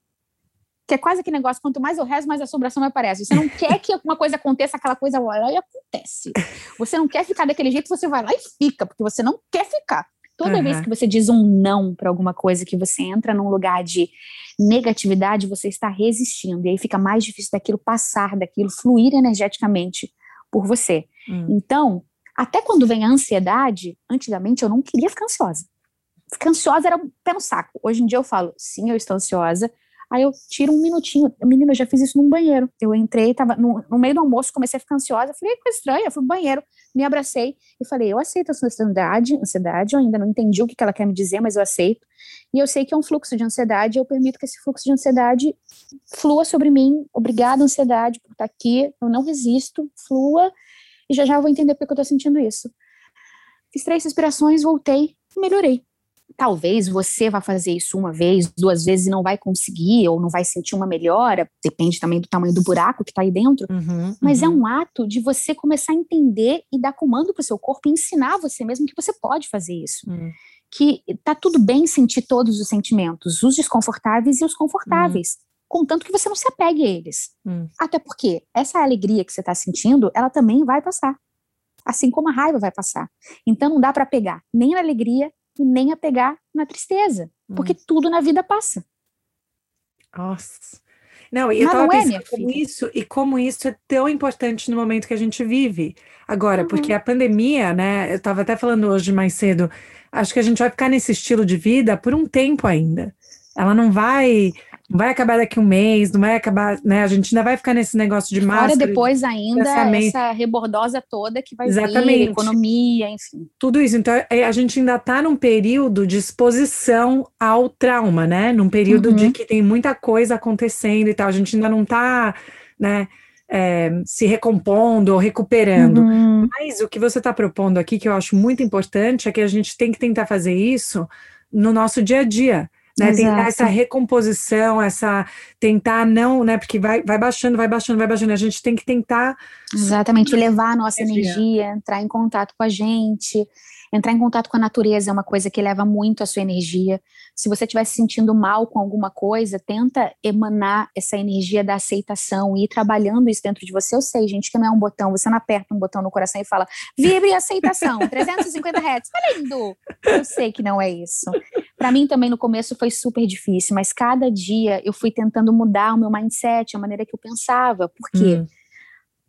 Que é quase que negócio, quanto mais eu rezo, mais a assombração me aparece. Você não quer que alguma coisa aconteça, aquela coisa vai lá e acontece. Você não quer ficar daquele jeito, você vai lá e fica, porque você não quer ficar. Toda uhum. vez que você diz um não para alguma coisa, que você entra num lugar de negatividade, você está resistindo. E aí fica mais difícil daquilo passar, daquilo fluir energeticamente por você. Uhum. Então, até quando vem a ansiedade, antigamente eu não queria ficar ansiosa. Ficar ansiosa era um pé no saco. Hoje em dia eu falo, sim, eu estou ansiosa, Aí eu tiro um minutinho. Menina, eu já fiz isso num banheiro. Eu entrei, tava no, no meio do almoço, comecei a ficar ansiosa. Falei, que coisa estranha. Eu fui pro banheiro, me abracei e falei, eu aceito a sua ansiedade, ansiedade. Eu ainda não entendi o que ela quer me dizer, mas eu aceito. E eu sei que é um fluxo de ansiedade. Eu permito que esse fluxo de ansiedade flua sobre mim. Obrigada, ansiedade, por estar aqui. Eu não resisto. Flua. E já já eu vou entender porque eu tô sentindo isso. Fiz três respirações, voltei e melhorei. Talvez você vá fazer isso uma vez, duas vezes e não vai conseguir, ou não vai sentir uma melhora, depende também do tamanho do buraco que está aí dentro, uhum, mas é uhum. é um ato de você começar a entender e dar comando para o seu corpo e ensinar você mesmo que você pode fazer isso. Uhum. Que tá tudo bem sentir todos os sentimentos, os desconfortáveis e os confortáveis. Uhum. Contanto que você não se apegue a eles. Hum. Até porque essa alegria que você está sentindo, ela também vai passar assim como a raiva vai passar. Então não dá para pegar nem a alegria e nem apegar na tristeza, porque hum. tudo na vida passa. Nossa. Não, e eu estava é, pensando como isso, e como isso é tão importante no momento que a gente vive agora, uhum. porque a pandemia, né? Eu estava até falando hoje mais cedo, acho que a gente vai ficar nesse estilo de vida por um tempo ainda. Ela não vai não vai acabar daqui um mês, não vai acabar, né? A gente ainda vai ficar nesse negócio de máscara. Fora depois ainda essa rebordosa toda que vai Exatamente. vir, economia, enfim. Tudo isso. Então, é, a gente ainda está num período de exposição ao trauma, né? Num período uhum. de que tem muita coisa acontecendo e tal. A gente ainda não está, né? É, se recompondo ou recuperando. Uhum. Mas o que você está propondo aqui, que eu acho muito importante, é que a gente tem que tentar fazer isso no nosso dia a dia né? Tentar essa recomposição, essa tentar não, né? Porque vai, vai baixando, vai baixando, vai baixando. A gente tem que tentar exatamente levar a nossa energia, entrar em contato com a gente. Entrar em contato com a natureza é uma coisa que leva muito a sua energia. Se você estiver se sentindo mal com alguma coisa, tenta emanar essa energia da aceitação e ir trabalhando isso dentro de você. Eu sei, gente, que não é um botão, você não aperta um botão no coração e fala, vibre aceitação, 350 Hz, tá lindo! Eu sei que não é isso. Para mim também no começo foi super difícil, mas cada dia eu fui tentando mudar o meu mindset, a maneira que eu pensava, porque hum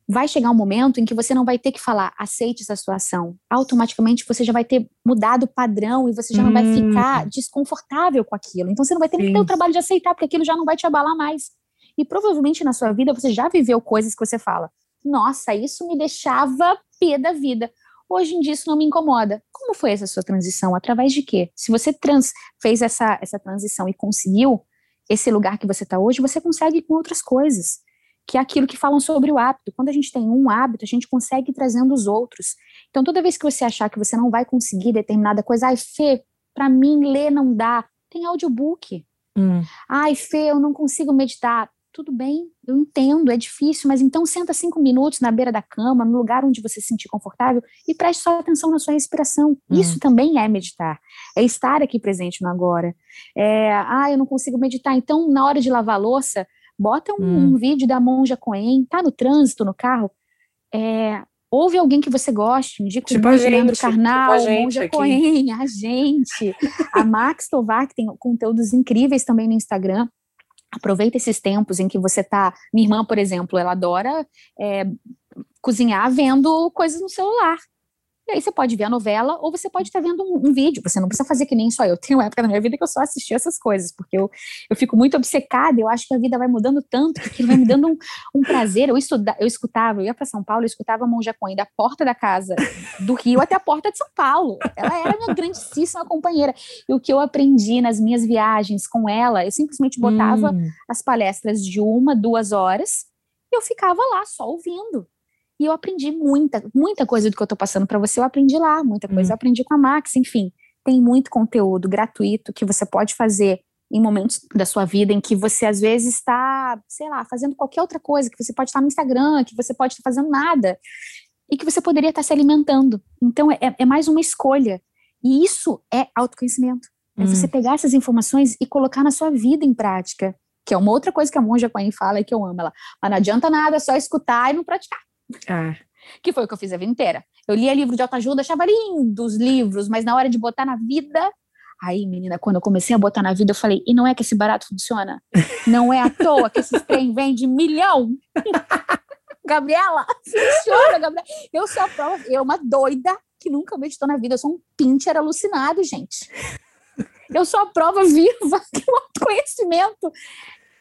vai chegar um momento em que você não vai ter que falar aceite essa situação. Automaticamente você já vai ter mudado o padrão e você já hum. não vai ficar hum. desconfortável com aquilo. Então você não vai ter nem que ter o trabalho de aceitar, porque aquilo já não vai te abalar mais. E provavelmente na sua vida você já viveu coisas que você fala: nossa, isso me deixava pé da vida. Hoje em dia isso não me incomoda. Como foi essa sua transição? Através de quê? Se você trans, fez essa, essa transição e conseguiu esse lugar que você está hoje, você consegue com outras coisas que é aquilo que falam sobre o hábito. Quando a gente tem um hábito, a gente consegue ir trazendo os outros. Então, toda vez que você achar que você não vai conseguir determinada coisa, ai, Fê, para mim ler não dá, tem audiobook. Hum. Ai, Fê, eu não consigo meditar. Tudo bem, eu entendo, é difícil, mas então senta cinco minutos na beira da cama, no lugar onde você se sentir confortável e preste só atenção na sua respiração. Hum. Isso também é meditar. É estar aqui presente no agora. É, ah, eu não consigo meditar. Então, na hora de lavar a louça, Bota um, hum. um vídeo da Monja Coen, tá no trânsito, no carro, é, ouve alguém que você goste, indica tipo o Leandro Carnal, tipo Monja aqui. Coen, a gente. a Max Tovar, que tem conteúdos incríveis também no Instagram. Aproveita esses tempos em que você tá. Minha irmã, por exemplo, ela adora é, cozinhar vendo coisas no celular. E aí você pode ver a novela ou você pode estar vendo um, um, vídeo. Você não precisa fazer que nem só eu. Tenho uma época na minha vida que eu só assisti essas coisas, porque eu, eu fico muito obcecada. Eu acho que a vida vai mudando tanto, que vai me dando um, um prazer. Eu, estuda, eu escutava, eu ia para São Paulo, eu escutava a Monja Coen da porta da casa do Rio até a porta de São Paulo. Ela era minha grandíssima companheira. E o que eu aprendi nas minhas viagens com ela, eu simplesmente botava hum. as palestras de uma, duas horas e eu ficava lá só ouvindo. E eu aprendi muita, muita coisa do que eu estou passando para você, eu aprendi lá, muita coisa hum. eu aprendi com a Max, enfim. Tem muito conteúdo gratuito que você pode fazer em momentos da sua vida em que você às vezes está, sei lá, fazendo qualquer outra coisa, que você pode estar no Instagram, que você pode estar fazendo nada, e que você poderia estar se alimentando. Então é, é mais uma escolha. E isso é autoconhecimento. É hum. você pegar essas informações e colocar na sua vida em prática. Que é uma outra coisa que a Monja Coen fala e que eu amo. Ela, mas não adianta nada, é só escutar e não praticar. Ah. Que foi o que eu fiz a vida inteira. Eu lia livro de autoajuda, achava lindos livros, mas na hora de botar na vida. Aí, menina, quando eu comecei a botar na vida, eu falei: e não é que esse barato funciona? Não é à toa que esses trem vende milhão? Gabriela, funciona, Gabriela. Eu sou a prova, eu, uma doida que nunca meditou na vida. Eu sou um pincher alucinado, gente. Eu sou a prova viva que o autoconhecimento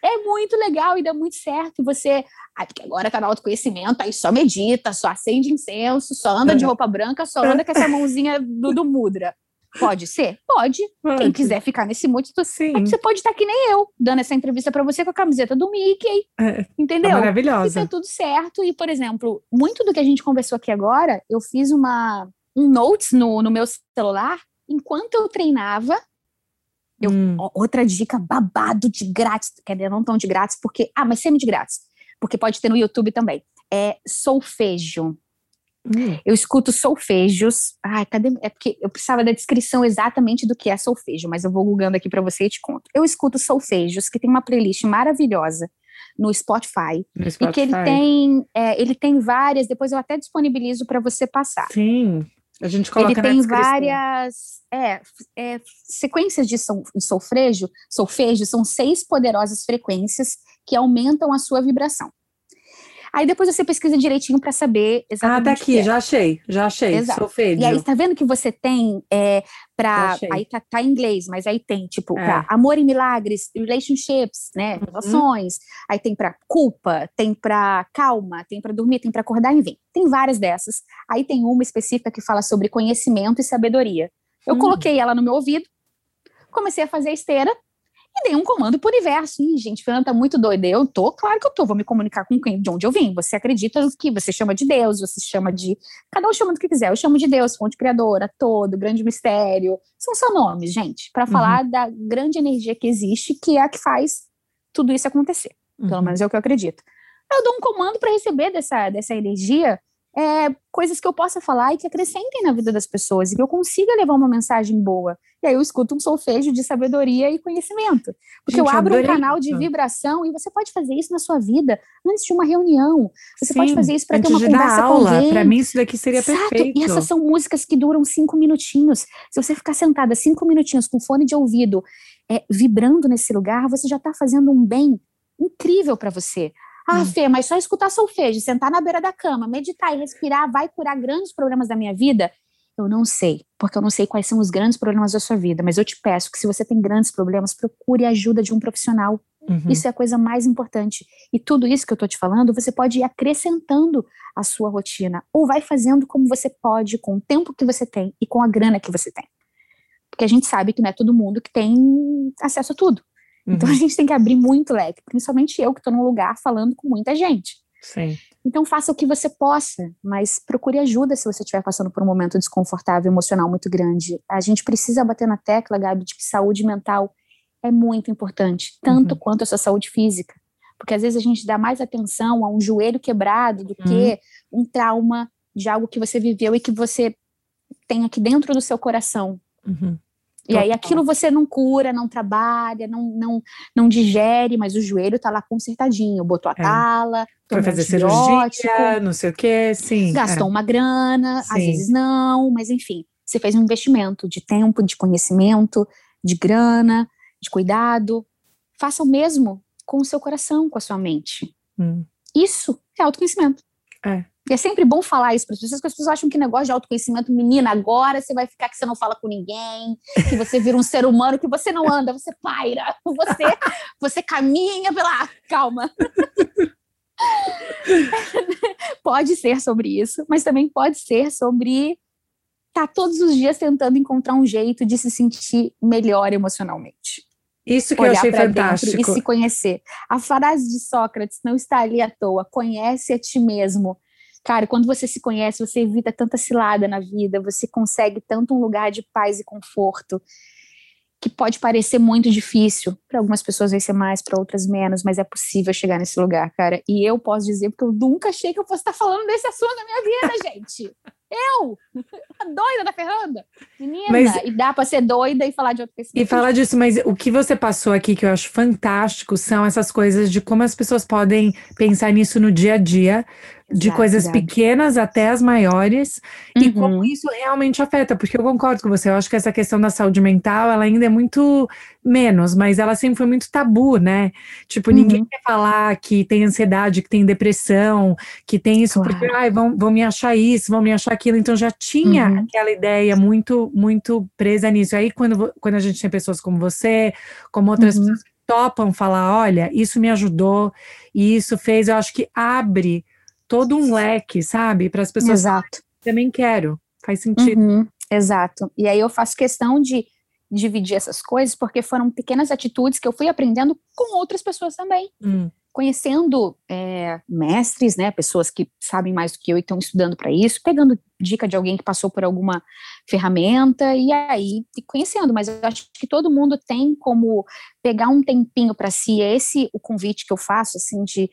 é muito legal e dá muito certo. Você, ah, porque agora tá no autoconhecimento, aí só medita, só acende incenso, só anda de roupa branca, só anda com essa mãozinha do, do mudra. Pode ser? Pode. pode. Quem quiser ficar nesse mood, sim. você pode estar que nem eu, dando essa entrevista para você com a camiseta do Mickey. É, entendeu? Tá maravilhosa. E tá tudo certo. E, por exemplo, muito do que a gente conversou aqui agora, eu fiz uma, um notes no, no meu celular enquanto eu treinava eu, hum. Outra dica babado de grátis, quer dizer, não tão de grátis, porque. Ah, mas semi de grátis, porque pode ter no YouTube também. É solfejo. Hum. Eu escuto solfejos. Ai, cadê? É porque eu precisava da descrição exatamente do que é solfejo, mas eu vou googando aqui para você e te conto. Eu escuto solfejos, que tem uma playlist maravilhosa no Spotify, no Spotify. e que ele tem, é, ele tem várias. Depois eu até disponibilizo para você passar. Sim. A gente coloca Ele tem várias é, é, sequências de solfejo, solfejo, são seis poderosas frequências que aumentam a sua vibração. Aí depois você pesquisa direitinho para saber exatamente. Ah, tá aqui, é. já achei, já achei. Exato. Solfedio. E aí, tá vendo que você tem é, para. Aí tá, tá, em inglês, mas aí tem, tipo, é. amor e milagres, relationships, né? Uhum. Relações. Aí tem para culpa, tem para calma, tem para dormir, tem para acordar, enfim. Tem várias dessas. Aí tem uma específica que fala sobre conhecimento e sabedoria. Eu uhum. coloquei ela no meu ouvido, comecei a fazer a esteira e dei um comando pro universo. Ih, gente, Fernanda tá muito doida. Eu tô, claro que eu tô, vou me comunicar com quem, de onde eu vim. Você acredita que você chama de Deus, você chama de. Cada um chama do que quiser. Eu chamo de Deus, fonte criadora, todo, grande mistério. São só nomes, gente, para uhum. falar da grande energia que existe, que é a que faz tudo isso acontecer. Uhum. Pelo menos é o que eu acredito. Eu dou um comando para receber dessa, dessa energia é, coisas que eu possa falar e que acrescentem na vida das pessoas e que eu consiga levar uma mensagem boa. E aí eu escuto um solfejo de sabedoria e conhecimento. Porque Gente, eu abro um canal de vibração e você pode fazer isso na sua vida antes de uma reunião. Você Sim, pode fazer isso para ter uma conversa aula. com alguém. Para mim isso daqui seria Exato. perfeito. E essas são músicas que duram cinco minutinhos. Se você ficar sentada cinco minutinhos com fone de ouvido, é, vibrando nesse lugar, você já está fazendo um bem incrível para você. Ah, hum. Fê, mas só escutar solfejo, sentar na beira da cama, meditar e respirar vai curar grandes problemas da minha vida? Eu não sei, porque eu não sei quais são os grandes problemas da sua vida, mas eu te peço que se você tem grandes problemas, procure a ajuda de um profissional. Uhum. Isso é a coisa mais importante. E tudo isso que eu estou te falando, você pode ir acrescentando à sua rotina. Ou vai fazendo como você pode, com o tempo que você tem e com a grana que você tem. Porque a gente sabe que não é todo mundo que tem acesso a tudo. Uhum. Então a gente tem que abrir muito leque, principalmente eu que estou num lugar falando com muita gente. Sim. Então faça o que você possa, mas procure ajuda se você estiver passando por um momento desconfortável, emocional muito grande. A gente precisa bater na tecla, Gabi, de que saúde mental é muito importante, tanto uhum. quanto a sua saúde física. Porque às vezes a gente dá mais atenção a um joelho quebrado do uhum. que um trauma de algo que você viveu e que você tem aqui dentro do seu coração. Uhum. E aí aquilo você não cura, não trabalha, não, não, não digere, mas o joelho tá lá consertadinho, botou a é. tala, foi fazer cirurgia, não sei o que, sim. Gastou é. uma grana, sim. às vezes não, mas enfim, você fez um investimento de tempo, de conhecimento, de grana, de cuidado. Faça o mesmo com o seu coração, com a sua mente. Hum. Isso é autoconhecimento. É. E é sempre bom falar isso para as pessoas, porque as pessoas acham que negócio de autoconhecimento, menina, agora você vai ficar que você não fala com ninguém, que você vira um ser humano, que você não anda, você paira, você, você caminha pela. Calma. pode ser sobre isso, mas também pode ser sobre estar tá todos os dias tentando encontrar um jeito de se sentir melhor emocionalmente. Isso que eu achei fantástico. E se conhecer. A frase de Sócrates não está ali à toa. Conhece a ti mesmo. Cara, quando você se conhece, você evita tanta cilada na vida, você consegue tanto um lugar de paz e conforto que pode parecer muito difícil. Para algumas pessoas vai ser mais, para outras menos, mas é possível chegar nesse lugar, cara. E eu posso dizer, porque eu nunca achei que eu fosse estar falando desse assunto na minha vida, gente. Eu, a doida da Ferranda. Menina, mas, e dá para ser doida e falar de outra pessoa. E falar disso, mas o que você passou aqui que eu acho fantástico são essas coisas de como as pessoas podem pensar nisso no dia a dia, de coisas pequenas até as maiores uhum. e como isso realmente afeta, porque eu concordo com você, eu acho que essa questão da saúde mental, ela ainda é muito menos, mas ela sempre foi muito tabu, né? Tipo, uhum. ninguém quer falar que tem ansiedade, que tem depressão, que tem isso, claro. porque ai, vão, vão me achar isso, vão me achar aquilo, então já tinha uhum. aquela ideia muito, muito presa nisso. Aí quando, quando a gente tem pessoas como você, como outras uhum. pessoas que topam falar, olha, isso me ajudou, e isso fez, eu acho que abre todo um leque, sabe? Para as pessoas. Exato. Também quero. Faz sentido. Uhum, exato. E aí eu faço questão de dividir essas coisas, porque foram pequenas atitudes que eu fui aprendendo com outras pessoas também. Hum. Conhecendo é, mestres, né, pessoas que sabem mais do que eu e estão estudando para isso, pegando dica de alguém que passou por alguma ferramenta e aí e conhecendo. Mas eu acho que todo mundo tem como pegar um tempinho para si. É esse o convite que eu faço, assim, de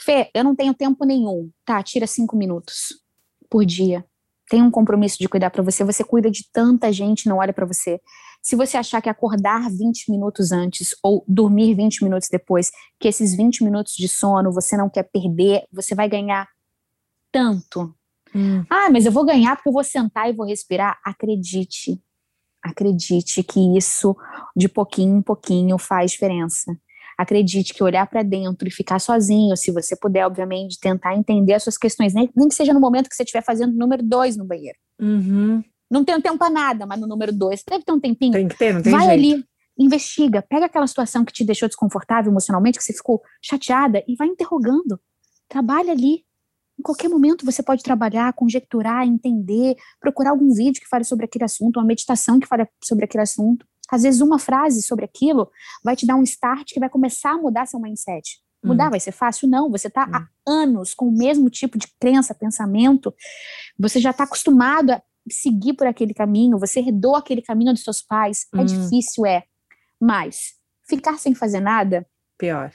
Fê, eu não tenho tempo nenhum. Tá, tira cinco minutos por dia. Tem um compromisso de cuidar para você. Você cuida de tanta gente, não olha para você. Se você achar que acordar 20 minutos antes ou dormir 20 minutos depois, que esses 20 minutos de sono você não quer perder, você vai ganhar tanto. Hum. Ah, mas eu vou ganhar porque eu vou sentar e vou respirar. Acredite, acredite que isso de pouquinho em pouquinho faz diferença acredite que olhar para dentro e ficar sozinho, se você puder, obviamente, tentar entender as suas questões, nem, nem que seja no momento que você estiver fazendo número dois no banheiro. Uhum. Não tem tempo para nada, mas no número dois, deve ter um tempinho. Tem que ter, não tem Vai jeito. ali, investiga, pega aquela situação que te deixou desconfortável emocionalmente, que você ficou chateada, e vai interrogando. Trabalha ali. Em qualquer momento você pode trabalhar, conjecturar, entender, procurar algum vídeo que fale sobre aquele assunto, uma meditação que fale sobre aquele assunto. Às vezes, uma frase sobre aquilo vai te dar um start que vai começar a mudar seu mindset. Mudar hum. vai ser fácil? Não. Você está hum. há anos com o mesmo tipo de crença, pensamento. Você já está acostumado a seguir por aquele caminho. Você herdou aquele caminho dos seus pais. É hum. difícil, é. Mas ficar sem fazer nada. Pior.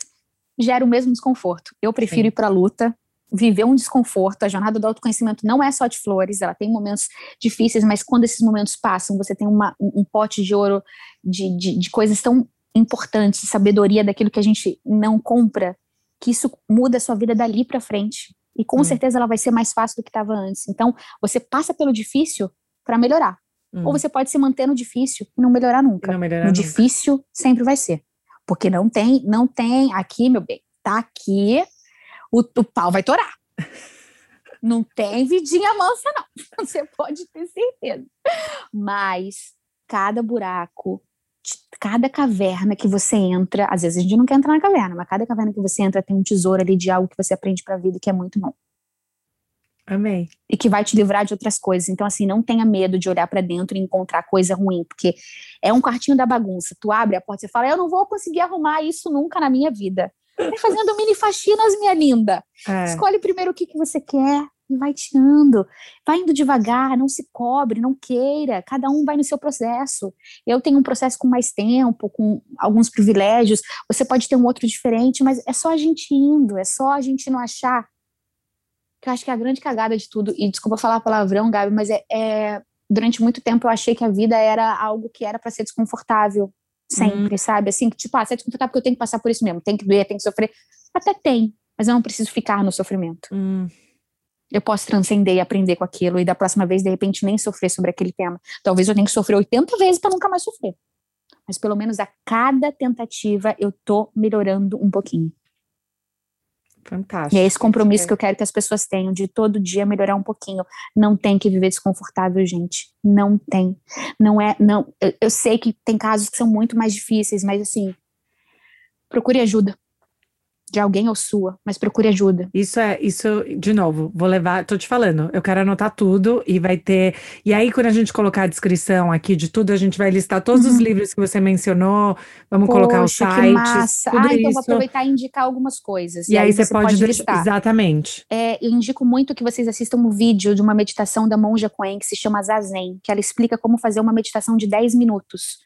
Gera o mesmo desconforto. Eu prefiro Sim. ir para a luta, viver um desconforto. A jornada do autoconhecimento não é só de flores, ela tem momentos difíceis, mas quando esses momentos passam, você tem uma, um, um, pote de ouro de, de, de coisas tão importantes, de sabedoria daquilo que a gente não compra, que isso muda a sua vida dali para frente. E com hum. certeza ela vai ser mais fácil do que estava antes. Então, você passa pelo difícil para melhorar. Hum. Ou você pode se manter no difícil e não melhorar nunca. Não melhorar no nunca. difícil sempre vai ser. Porque não tem, não tem aqui, meu bem, tá aqui o, o pau vai torar. Não tem vidinha mansa, não. Você pode ter certeza. Mas cada buraco, cada caverna que você entra, às vezes a gente não quer entrar na caverna, mas cada caverna que você entra tem um tesouro ali de algo que você aprende para a vida que é muito bom. Amei. E que vai te livrar de outras coisas. Então, assim, não tenha medo de olhar para dentro e encontrar coisa ruim, porque é um quartinho da bagunça. Tu abre a porta e fala: Eu não vou conseguir arrumar isso nunca na minha vida. Vai fazendo mini faxinas, minha linda. É. Escolhe primeiro o que, que você quer e vai tirando. Vai indo devagar, não se cobre, não queira. Cada um vai no seu processo. Eu tenho um processo com mais tempo, com alguns privilégios. Você pode ter um outro diferente, mas é só a gente indo, é só a gente não achar que eu acho que é a grande cagada de tudo, e desculpa falar palavrão, Gabi, mas é, é durante muito tempo eu achei que a vida era algo que era para ser desconfortável, sempre, hum. sabe? Assim, que tipo, ah, se é desconfortável porque eu tenho que passar por isso mesmo, tem que doer, tem que sofrer. Até tem, mas eu não preciso ficar no sofrimento. Hum. Eu posso transcender e aprender com aquilo, e da próxima vez, de repente, nem sofrer sobre aquele tema. Talvez eu tenha que sofrer 80 vezes para nunca mais sofrer. Mas pelo menos a cada tentativa eu tô melhorando um pouquinho. Fantástico. E é esse compromisso é. que eu quero que as pessoas tenham, de todo dia melhorar um pouquinho. Não tem que viver desconfortável, gente. Não tem. Não é, não. Eu, eu sei que tem casos que são muito mais difíceis, mas assim, procure ajuda de alguém ou sua, mas procure ajuda. Isso é, isso, de novo, vou levar, tô te falando, eu quero anotar tudo e vai ter. E aí, quando a gente colocar a descrição aqui de tudo, a gente vai listar todos uhum. os livros que você mencionou, vamos Poxa, colocar os sites. Que massa. Tudo ah, então vou aproveitar e indicar algumas coisas. E, e aí, aí, você, pode, pode listar. Exatamente. É, eu indico muito que vocês assistam um vídeo de uma meditação da monja Coen que se chama Zazen, que ela explica como fazer uma meditação de 10 minutos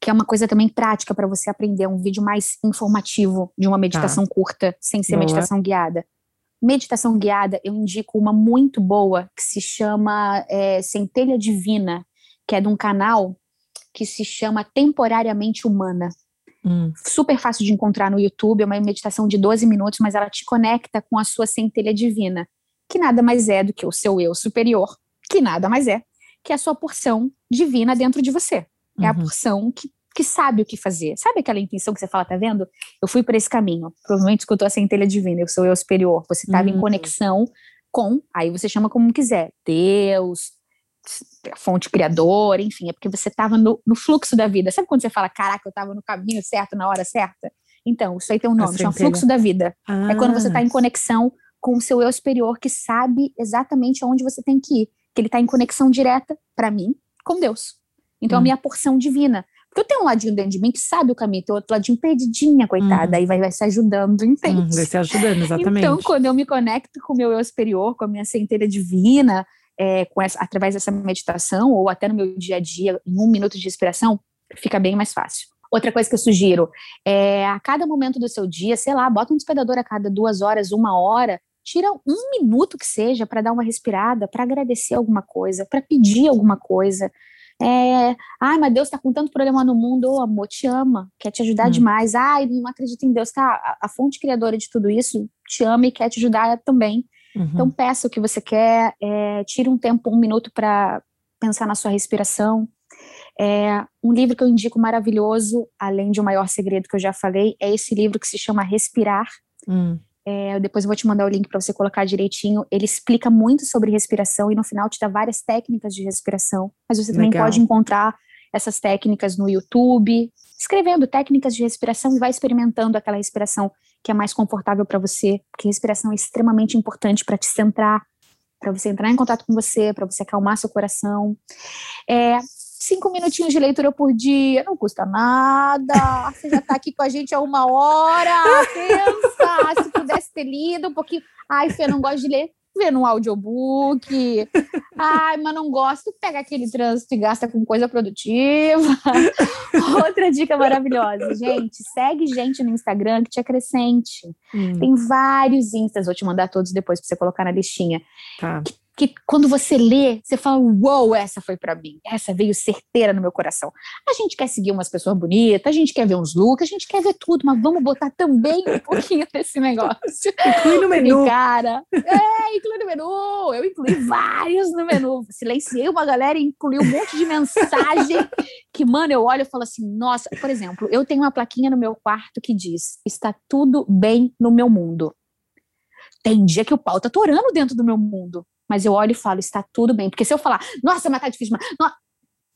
que é uma coisa também prática para você aprender, um vídeo mais informativo de uma meditação tá. curta, sem ser boa. meditação guiada. Meditação guiada, eu indico uma muito boa que se chama é, Centelha Divina, que é de um canal que se chama Temporariamente Humana. Hum. Super fácil de encontrar no YouTube, é uma meditação de 12 minutos, mas ela te conecta com a sua centelha divina, que nada mais é do que o seu eu superior, que nada mais é que a sua porção divina dentro de você. É a uhum. porção que, que sabe o que fazer. Sabe aquela intuição que você fala, tá vendo? Eu fui por esse caminho. Provavelmente escutou a centelha divina, eu sou eu superior. Você estava uhum. em conexão com, aí você chama como quiser, Deus, fonte criadora, enfim, é porque você estava no, no, fluxo da vida. Sabe quando você fala, caraca, eu estava no caminho certo, na hora certa? Então, isso aí tem um nome, chama fluxo da vida. Ah. É quando você está em conexão com o seu eu superior que sabe exatamente aonde você tem que ir. Que ele está em conexão direta, para mim, com Deus. Então, hum. a minha porção divina. Porque eu tenho um ladinho dentro de mim que sabe o caminho, tem outro ladinho perdidinha, coitada, hum. aí vai, vai se ajudando, entende? Hum, vai se ajudando, exatamente. Então, quando eu me conecto com o meu eu superior, com a minha centelha divina, é, com essa, através dessa meditação, ou até no meu dia a dia, em um minuto de inspiração, fica bem mais fácil. Outra coisa que eu sugiro é a cada momento do seu dia, sei lá, bota um despertador a cada duas horas, uma hora, tira um minuto que seja para dar uma respirada, para agradecer alguma coisa, para pedir alguma coisa. É, ai, mas Deus está com tanto problema no mundo, oh, amor, te ama, quer te ajudar hum. demais. Ai, não acredito em Deus, tá? A, a, fonte criadora de tudo isso te ama e quer te ajudar também. Uhum. Então peça o que você quer, é, tire um tempo, um minuto para pensar na sua respiração. É, um livro que eu indico maravilhoso, além de O Maior Segredo que eu já falei, é esse livro que se chama Respirar. Hum. É, depois eu vou te mandar o link para você colocar direitinho. Ele explica muito sobre respiração e no final te dá várias técnicas de respiração. Mas você também Legal. pode encontrar essas técnicas no YouTube, escrevendo técnicas de respiração e vai experimentando aquela respiração que é mais confortável para você, porque respiração é extremamente importante para te centrar, para você entrar em contato com você, para você acalmar seu coração. É, cinco minutinhos de leitura por dia, não custa nada. Você já está aqui com a gente há uma hora. Pensa, se pudesse ter lido um pouquinho. Ai, Fê, não gosto de ler. Vê no audiobook. Ai, mas não gosto. Pega aquele trânsito e gasta com coisa produtiva. Outra dica maravilhosa, gente. Segue gente no Instagram que te acrescente. Hum. Tem vários instas, vou te mandar todos depois para você colocar na listinha. Tá. Que quando você lê, você fala, uou, wow, essa foi para mim, essa veio certeira no meu coração. A gente quer seguir umas pessoas bonitas, a gente quer ver uns looks, a gente quer ver tudo, mas vamos botar também um pouquinho desse negócio. Inclui no menu. E, cara, é, inclui no menu. Eu incluí vários no menu. Silenciei uma galera e incluí um monte de mensagem que, mano, eu olho e falo assim, nossa, por exemplo, eu tenho uma plaquinha no meu quarto que diz, está tudo bem no meu mundo. Tem dia que o pau tá torando dentro do meu mundo mas eu olho e falo, está tudo bem. Porque se eu falar, nossa, mas tá difícil, mas...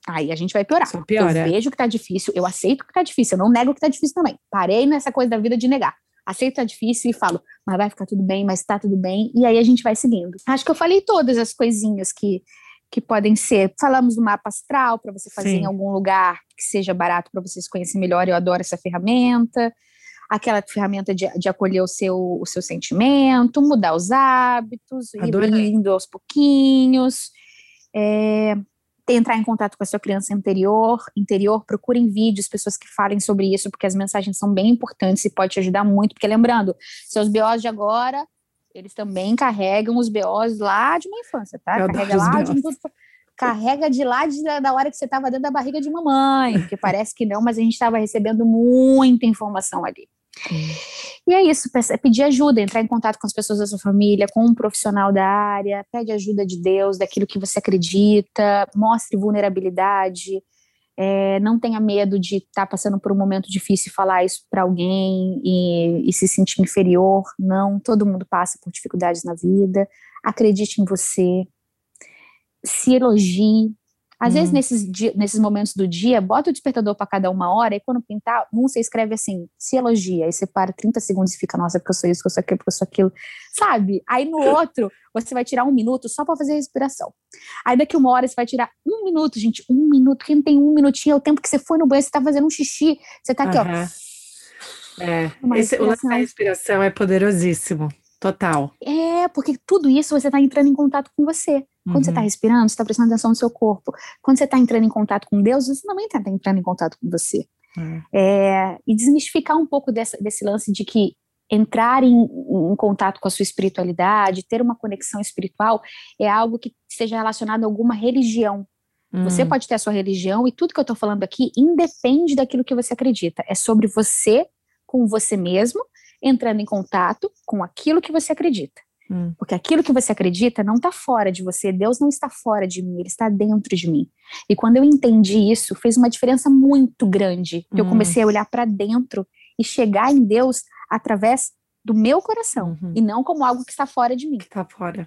Aí a gente vai piorar. Só piora. Eu vejo que tá difícil, eu aceito que tá difícil, eu não nego que tá difícil também. Parei nessa coisa da vida de negar. Aceito que tá difícil e falo, mas vai ficar tudo bem, mas tá tudo bem. E aí a gente vai seguindo. Acho que eu falei todas as coisinhas que, que podem ser. Falamos do mapa astral para você fazer Sim. em algum lugar que seja barato para você se conhecer melhor. Eu adoro essa ferramenta. Aquela ferramenta de, de acolher o seu, o seu sentimento, mudar os hábitos, ir Adorei. indo aos pouquinhos. É, entrar em contato com a sua criança interior, interior, procurem vídeos, pessoas que falem sobre isso, porque as mensagens são bem importantes e pode te ajudar muito, porque lembrando, seus BOs de agora, eles também carregam os BOs lá de uma infância, tá? Eu Carrega lá de carrega de lá de, da hora que você estava dentro da barriga de mamãe, porque parece que não, mas a gente estava recebendo muita informação ali. E é isso, peça- pedir ajuda, entrar em contato com as pessoas da sua família, com um profissional da área, pede ajuda de Deus, daquilo que você acredita, mostre vulnerabilidade, é, não tenha medo de estar passando por um momento difícil e falar isso para alguém e, e se sentir inferior. Não, todo mundo passa por dificuldades na vida. Acredite em você, se elogie. Às vezes, Hum. nesses, nesses momentos do dia, bota o despertador para cada uma hora e quando pintar, um você escreve assim, se elogia. Aí você para 30 segundos e fica, nossa, porque eu sou isso, porque eu sou aquilo, porque eu sou aquilo. Sabe? Aí no outro, você vai tirar um minuto só para fazer a respiração. Aí daqui uma hora você vai tirar um minuto, gente, um minuto. Quem tem um minutinho é o tempo que você foi no banheiro, você tá fazendo um xixi, você tá aqui, ó. É, esse, o lance da respiração. respiração é poderosíssimo. Total. É, porque tudo isso você tá entrando em contato com você. Quando você Uhum. está respirando, você está prestando atenção no seu corpo. Quando você está entrando em contato com Deus, você também está entrando em contato com você. É. É, e desmistificar um pouco dessa, desse lance de que entrar em, em contato com a sua espiritualidade, ter uma conexão espiritual, é algo que seja relacionado a alguma religião. Você Hum. pode ter a sua religião e tudo que eu estou falando aqui independe daquilo que você acredita. É sobre você com você mesmo, entrando em contato com aquilo que você acredita. Hum. Porque aquilo que você acredita não está fora de você. Deus não está fora de mim, ele está dentro de mim. E quando eu entendi isso, fez uma diferença muito grande. que Eu Hum. comecei a olhar para dentro e chegar em Deus através do meu coração Uhum. e não como algo que está fora de mim. Tá fora.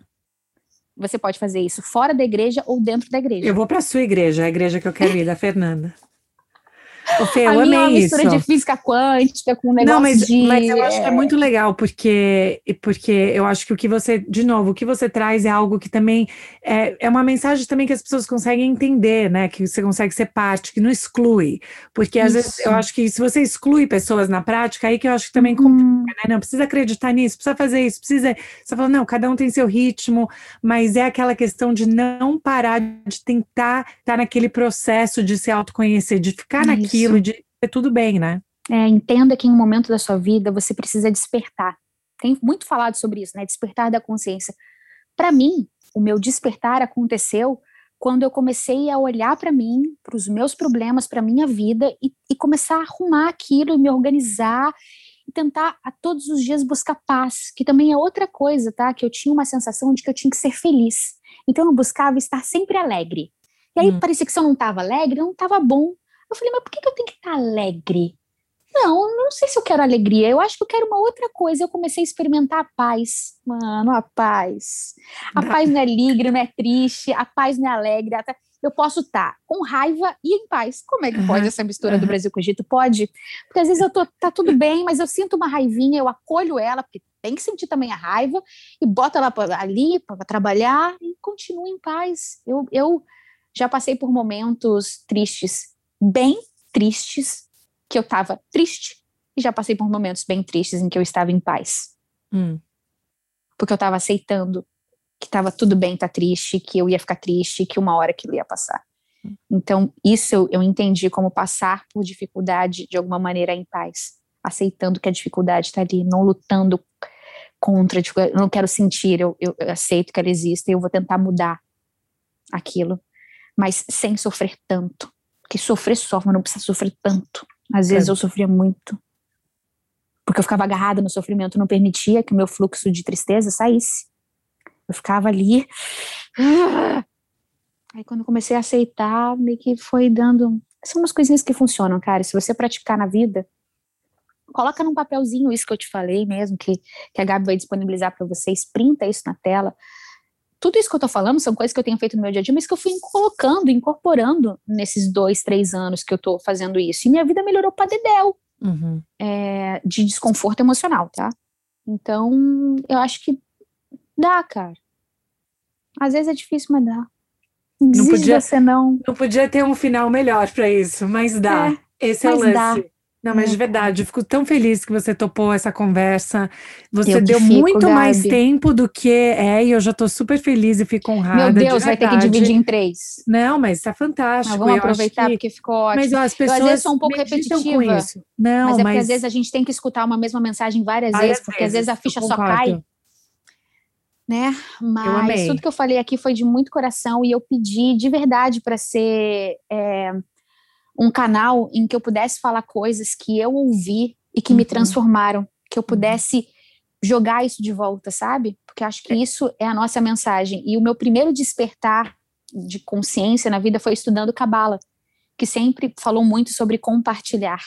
Você pode fazer isso fora da igreja ou dentro da igreja. Eu vou pra sua igreja, a igreja que eu quero ir, da Fernanda. Fê, a eu minha uma amei mistura isso. de física quântica com um negócio Não, mas, de. mas eu acho que é é, muito legal, porque, porque eu acho que o que você, de novo, o que você traz é algo que também é, é uma mensagem também que as pessoas conseguem entender, né? Que você consegue ser parte, que não exclui. Porque às vezes Isso. eu acho que se você exclui pessoas na prática, aí que eu acho que também hum, né? Não, precisa acreditar nisso, precisa fazer isso, precisa. Você fala, não, cada um tem seu ritmo, mas é aquela questão de não parar de tentar estar naquele processo de se autoconhecer, de ficar Isso. naquilo, de ser tudo bem, né? é, entenda que em um momento da sua vida você precisa despertar. Tem muito falado sobre isso, né? Despertar da consciência. Para mim, o meu despertar aconteceu quando eu comecei a olhar para mim, para os meus problemas, para minha vida e, e começar a arrumar aquilo, e me organizar e tentar a todos os dias buscar paz, que também é outra coisa, tá? Que eu tinha uma sensação de que eu tinha que ser feliz. Então eu buscava estar sempre alegre. E aí Hum. parecia que se eu não estava alegre, não estava bom. Eu falei, mas por que, que eu tenho que estar alegre? Não, não sei se eu quero alegria, eu acho que eu quero uma outra coisa. Eu comecei a experimentar a paz. Mano, a paz. A paz não é alegre, não é triste, a paz não é alegre. até- Eu posso estar com raiva e em paz. Como é que pode essa mistura do. Brasil com o Egito? Pode. Porque às vezes eu tô, tá tudo bem, mas eu sinto uma raivinha, eu acolho ela, porque tem que sentir também a raiva, e boto ela ali para trabalhar e continuo em paz. Eu, eu já passei por momentos tristes, bem tristes, que eu estava triste, e já passei por momentos bem tristes em que eu estava em paz. Hum, porque eu estava aceitando que estava tudo bem estar triste, que eu ia ficar triste, que uma hora aquilo ia passar. Então, isso eu, eu entendi como passar por dificuldade de alguma maneira em paz, aceitando que a dificuldade está ali, não lutando contra a dificuldade, eu não quero sentir, eu, eu, eu aceito que ela existe e eu vou tentar mudar aquilo, mas sem sofrer tanto, porque sofrer sofre, mas não precisa sofrer tanto. Às vezes É. eu sofria muito, porque eu ficava agarrada no sofrimento, não permitia que o meu fluxo de tristeza saísse. Eu ficava ali. Aí quando eu comecei a aceitar, meio que foi dando. São umas coisinhas que funcionam, cara. Se você praticar na vida, coloca num papelzinho isso que eu te falei mesmo, que, que a Gabi vai disponibilizar para vocês, printa isso na tela. Tudo isso que eu tô falando são coisas que eu tenho feito no meu dia a dia, mas que eu fui colocando, incorporando nesses dois, três anos que eu tô fazendo isso. E minha vida melhorou pra dedéu Uhum. é, de desconforto emocional, tá? Então, eu acho que dá, cara. Às vezes é difícil, mas dá. Não podia- você não. Não podia ter um final melhor pra isso, mas dá. É, Esse é o mas dá. Não, mas de verdade, eu fico tão feliz que você topou essa conversa. Você Eu deu fico, muito mais Gabi. tempo do que é, e eu já tô super feliz e fico honrada. Meu de Deus, vai ter que dividir em três. Não, mas tá fantástico. Mas vamos eu acho aproveitar que- porque ficou ótimo. Mas ó, as Eu, pessoas às vezes, sou um pouco repetitiva. Não, mas é mas porque às vezes a gente tem que escutar uma mesma mensagem várias, várias vezes, porque às vezes a eu ficha só cai, né? Mas tudo que eu falei aqui foi de muito coração e eu pedi de verdade para ser é, um canal em que eu pudesse falar coisas que eu ouvi e que me Uhum. transformaram, que eu pudesse jogar isso de volta, sabe? Porque acho que isso é a nossa mensagem. E o meu primeiro despertar de consciência na vida foi estudando Cabala, que sempre falou muito sobre compartilhar.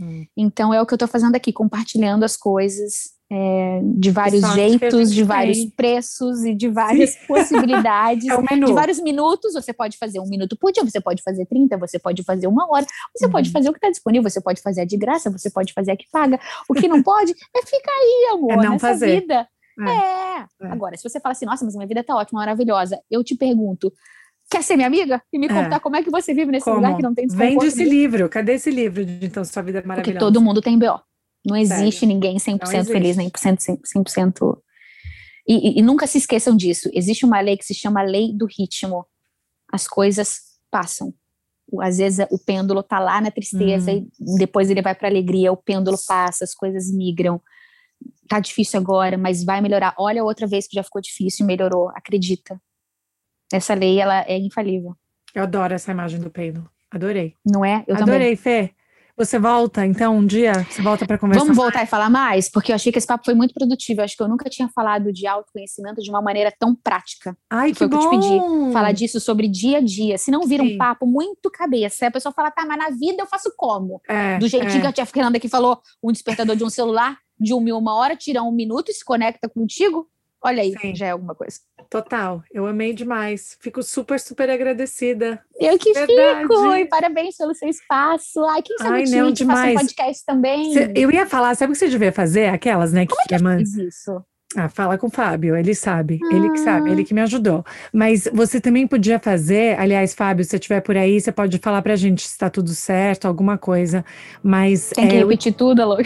Hum. Então é o que eu estou fazendo aqui, compartilhando as coisas é, de vários jeitos, de vários tem. preços e de várias possibilidades. é menu. De vários minutos, você pode fazer um minuto por dia, você pode fazer 30, você pode fazer uma hora, você pode Uhum. fazer o que está disponível, você pode fazer a de graça, você pode fazer a que paga. O que não pode é ficar aí, amor, É não nessa fazer. vida. É. É. É. Agora, se você fala assim, nossa, mas minha vida tá ótima, maravilhosa, eu te pergunto, quer ser minha amiga? E me É. contar como é que você vive nesse Como? lugar que não tem desconforto Vende esse livro. Cadê esse livro de Então Sua Vida é Porque Maravilhosa? todo mundo tem BO. Não existe Sério. ninguém 100% Não feliz, nem 100%. 100%. E, e, e nunca se esqueçam disso. Existe uma lei que se chama lei do ritmo. As coisas passam. Às vezes o pêndulo tá lá na tristeza Hum. e depois ele vai para alegria, o pêndulo passa, as coisas migram. Tá difícil agora, mas vai melhorar. Olha outra vez que já ficou difícil e melhorou, acredita. Essa lei ela é infalível, Eu adoro essa imagem do pêndulo. Adorei. não é? Eu também. Adorei, Fê. Você volta, então, um dia? Você volta para conversar? Vamos voltar e falar mais? Porque eu achei que esse papo foi muito produtivo. Eu acho que eu nunca tinha falado de autoconhecimento de uma maneira tão prática. Ai, que foi o que eu te bom! pedi, Falar disso sobre dia a dia. Se não vira Sim. um papo muito cabeça, a pessoa fala, tá, mas na vida eu faço como? É, Do jeitinho que é. a tia Fernanda aqui falou, um despertador de um celular, de uma uma hora, tira um minuto e se conecta contigo. Olha aí, Sim. já é alguma coisa. Total, eu amei demais. Fico super, super agradecida. Eu que Verdade. fico, e parabéns pelo seu espaço. Ai, quem sabe Ai, não, Tite faça um demais. podcast também. Cê- eu ia falar, sabe o que você devia fazer? Aquelas, né? Que, que é man- Fiz isso. Ah, fala com o Fábio, ele sabe, ele que sabe, Ah. ele que me ajudou. Mas você também podia fazer, aliás, Fábio, se você estiver por aí, você pode falar pra gente se está tudo certo, alguma coisa. Mas Tem que é, repetir tudo, Alô.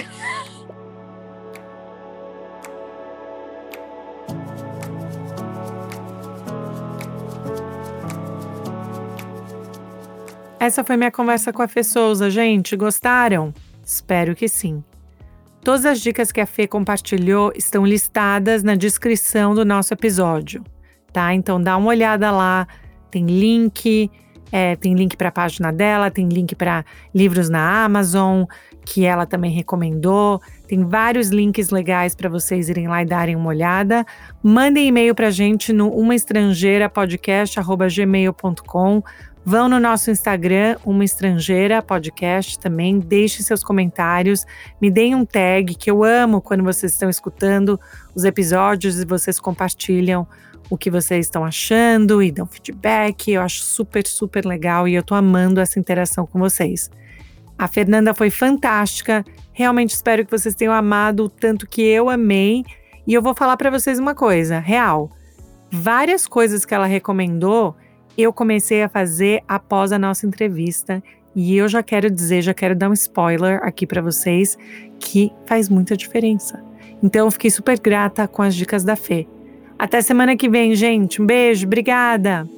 Essa foi minha conversa com a Fê Souza, gente. Gostaram? Espero que sim. Todas as dicas que a Fê compartilhou estão listadas na descrição do nosso episódio, tá? Então dá uma olhada lá, tem link, é, tem link para a página dela, tem link para livros na Amazon, que ela também recomendou. Tem vários links legais para vocês irem lá e darem uma olhada. Mandem e-mail para a gente no umaestrangeirapodcast.gmail.com Vão no nosso Instagram, Uma Estrangeira Podcast também, deixem seus comentários, me deem um tag, que eu amo quando vocês estão escutando os episódios e vocês compartilham o que vocês estão achando e dão feedback. Eu acho super, super legal e eu tô amando essa interação com vocês. A Fernanda foi fantástica, realmente espero que vocês tenham amado o tanto que eu amei. E eu vou falar para vocês uma coisa, real. Várias coisas que ela recomendou eu comecei a fazer após a nossa entrevista e eu já quero dizer, já quero dar um spoiler aqui para vocês que faz muita diferença. Então eu fiquei super grata com as dicas da Fê. Até semana que vem, gente. Um beijo, obrigada.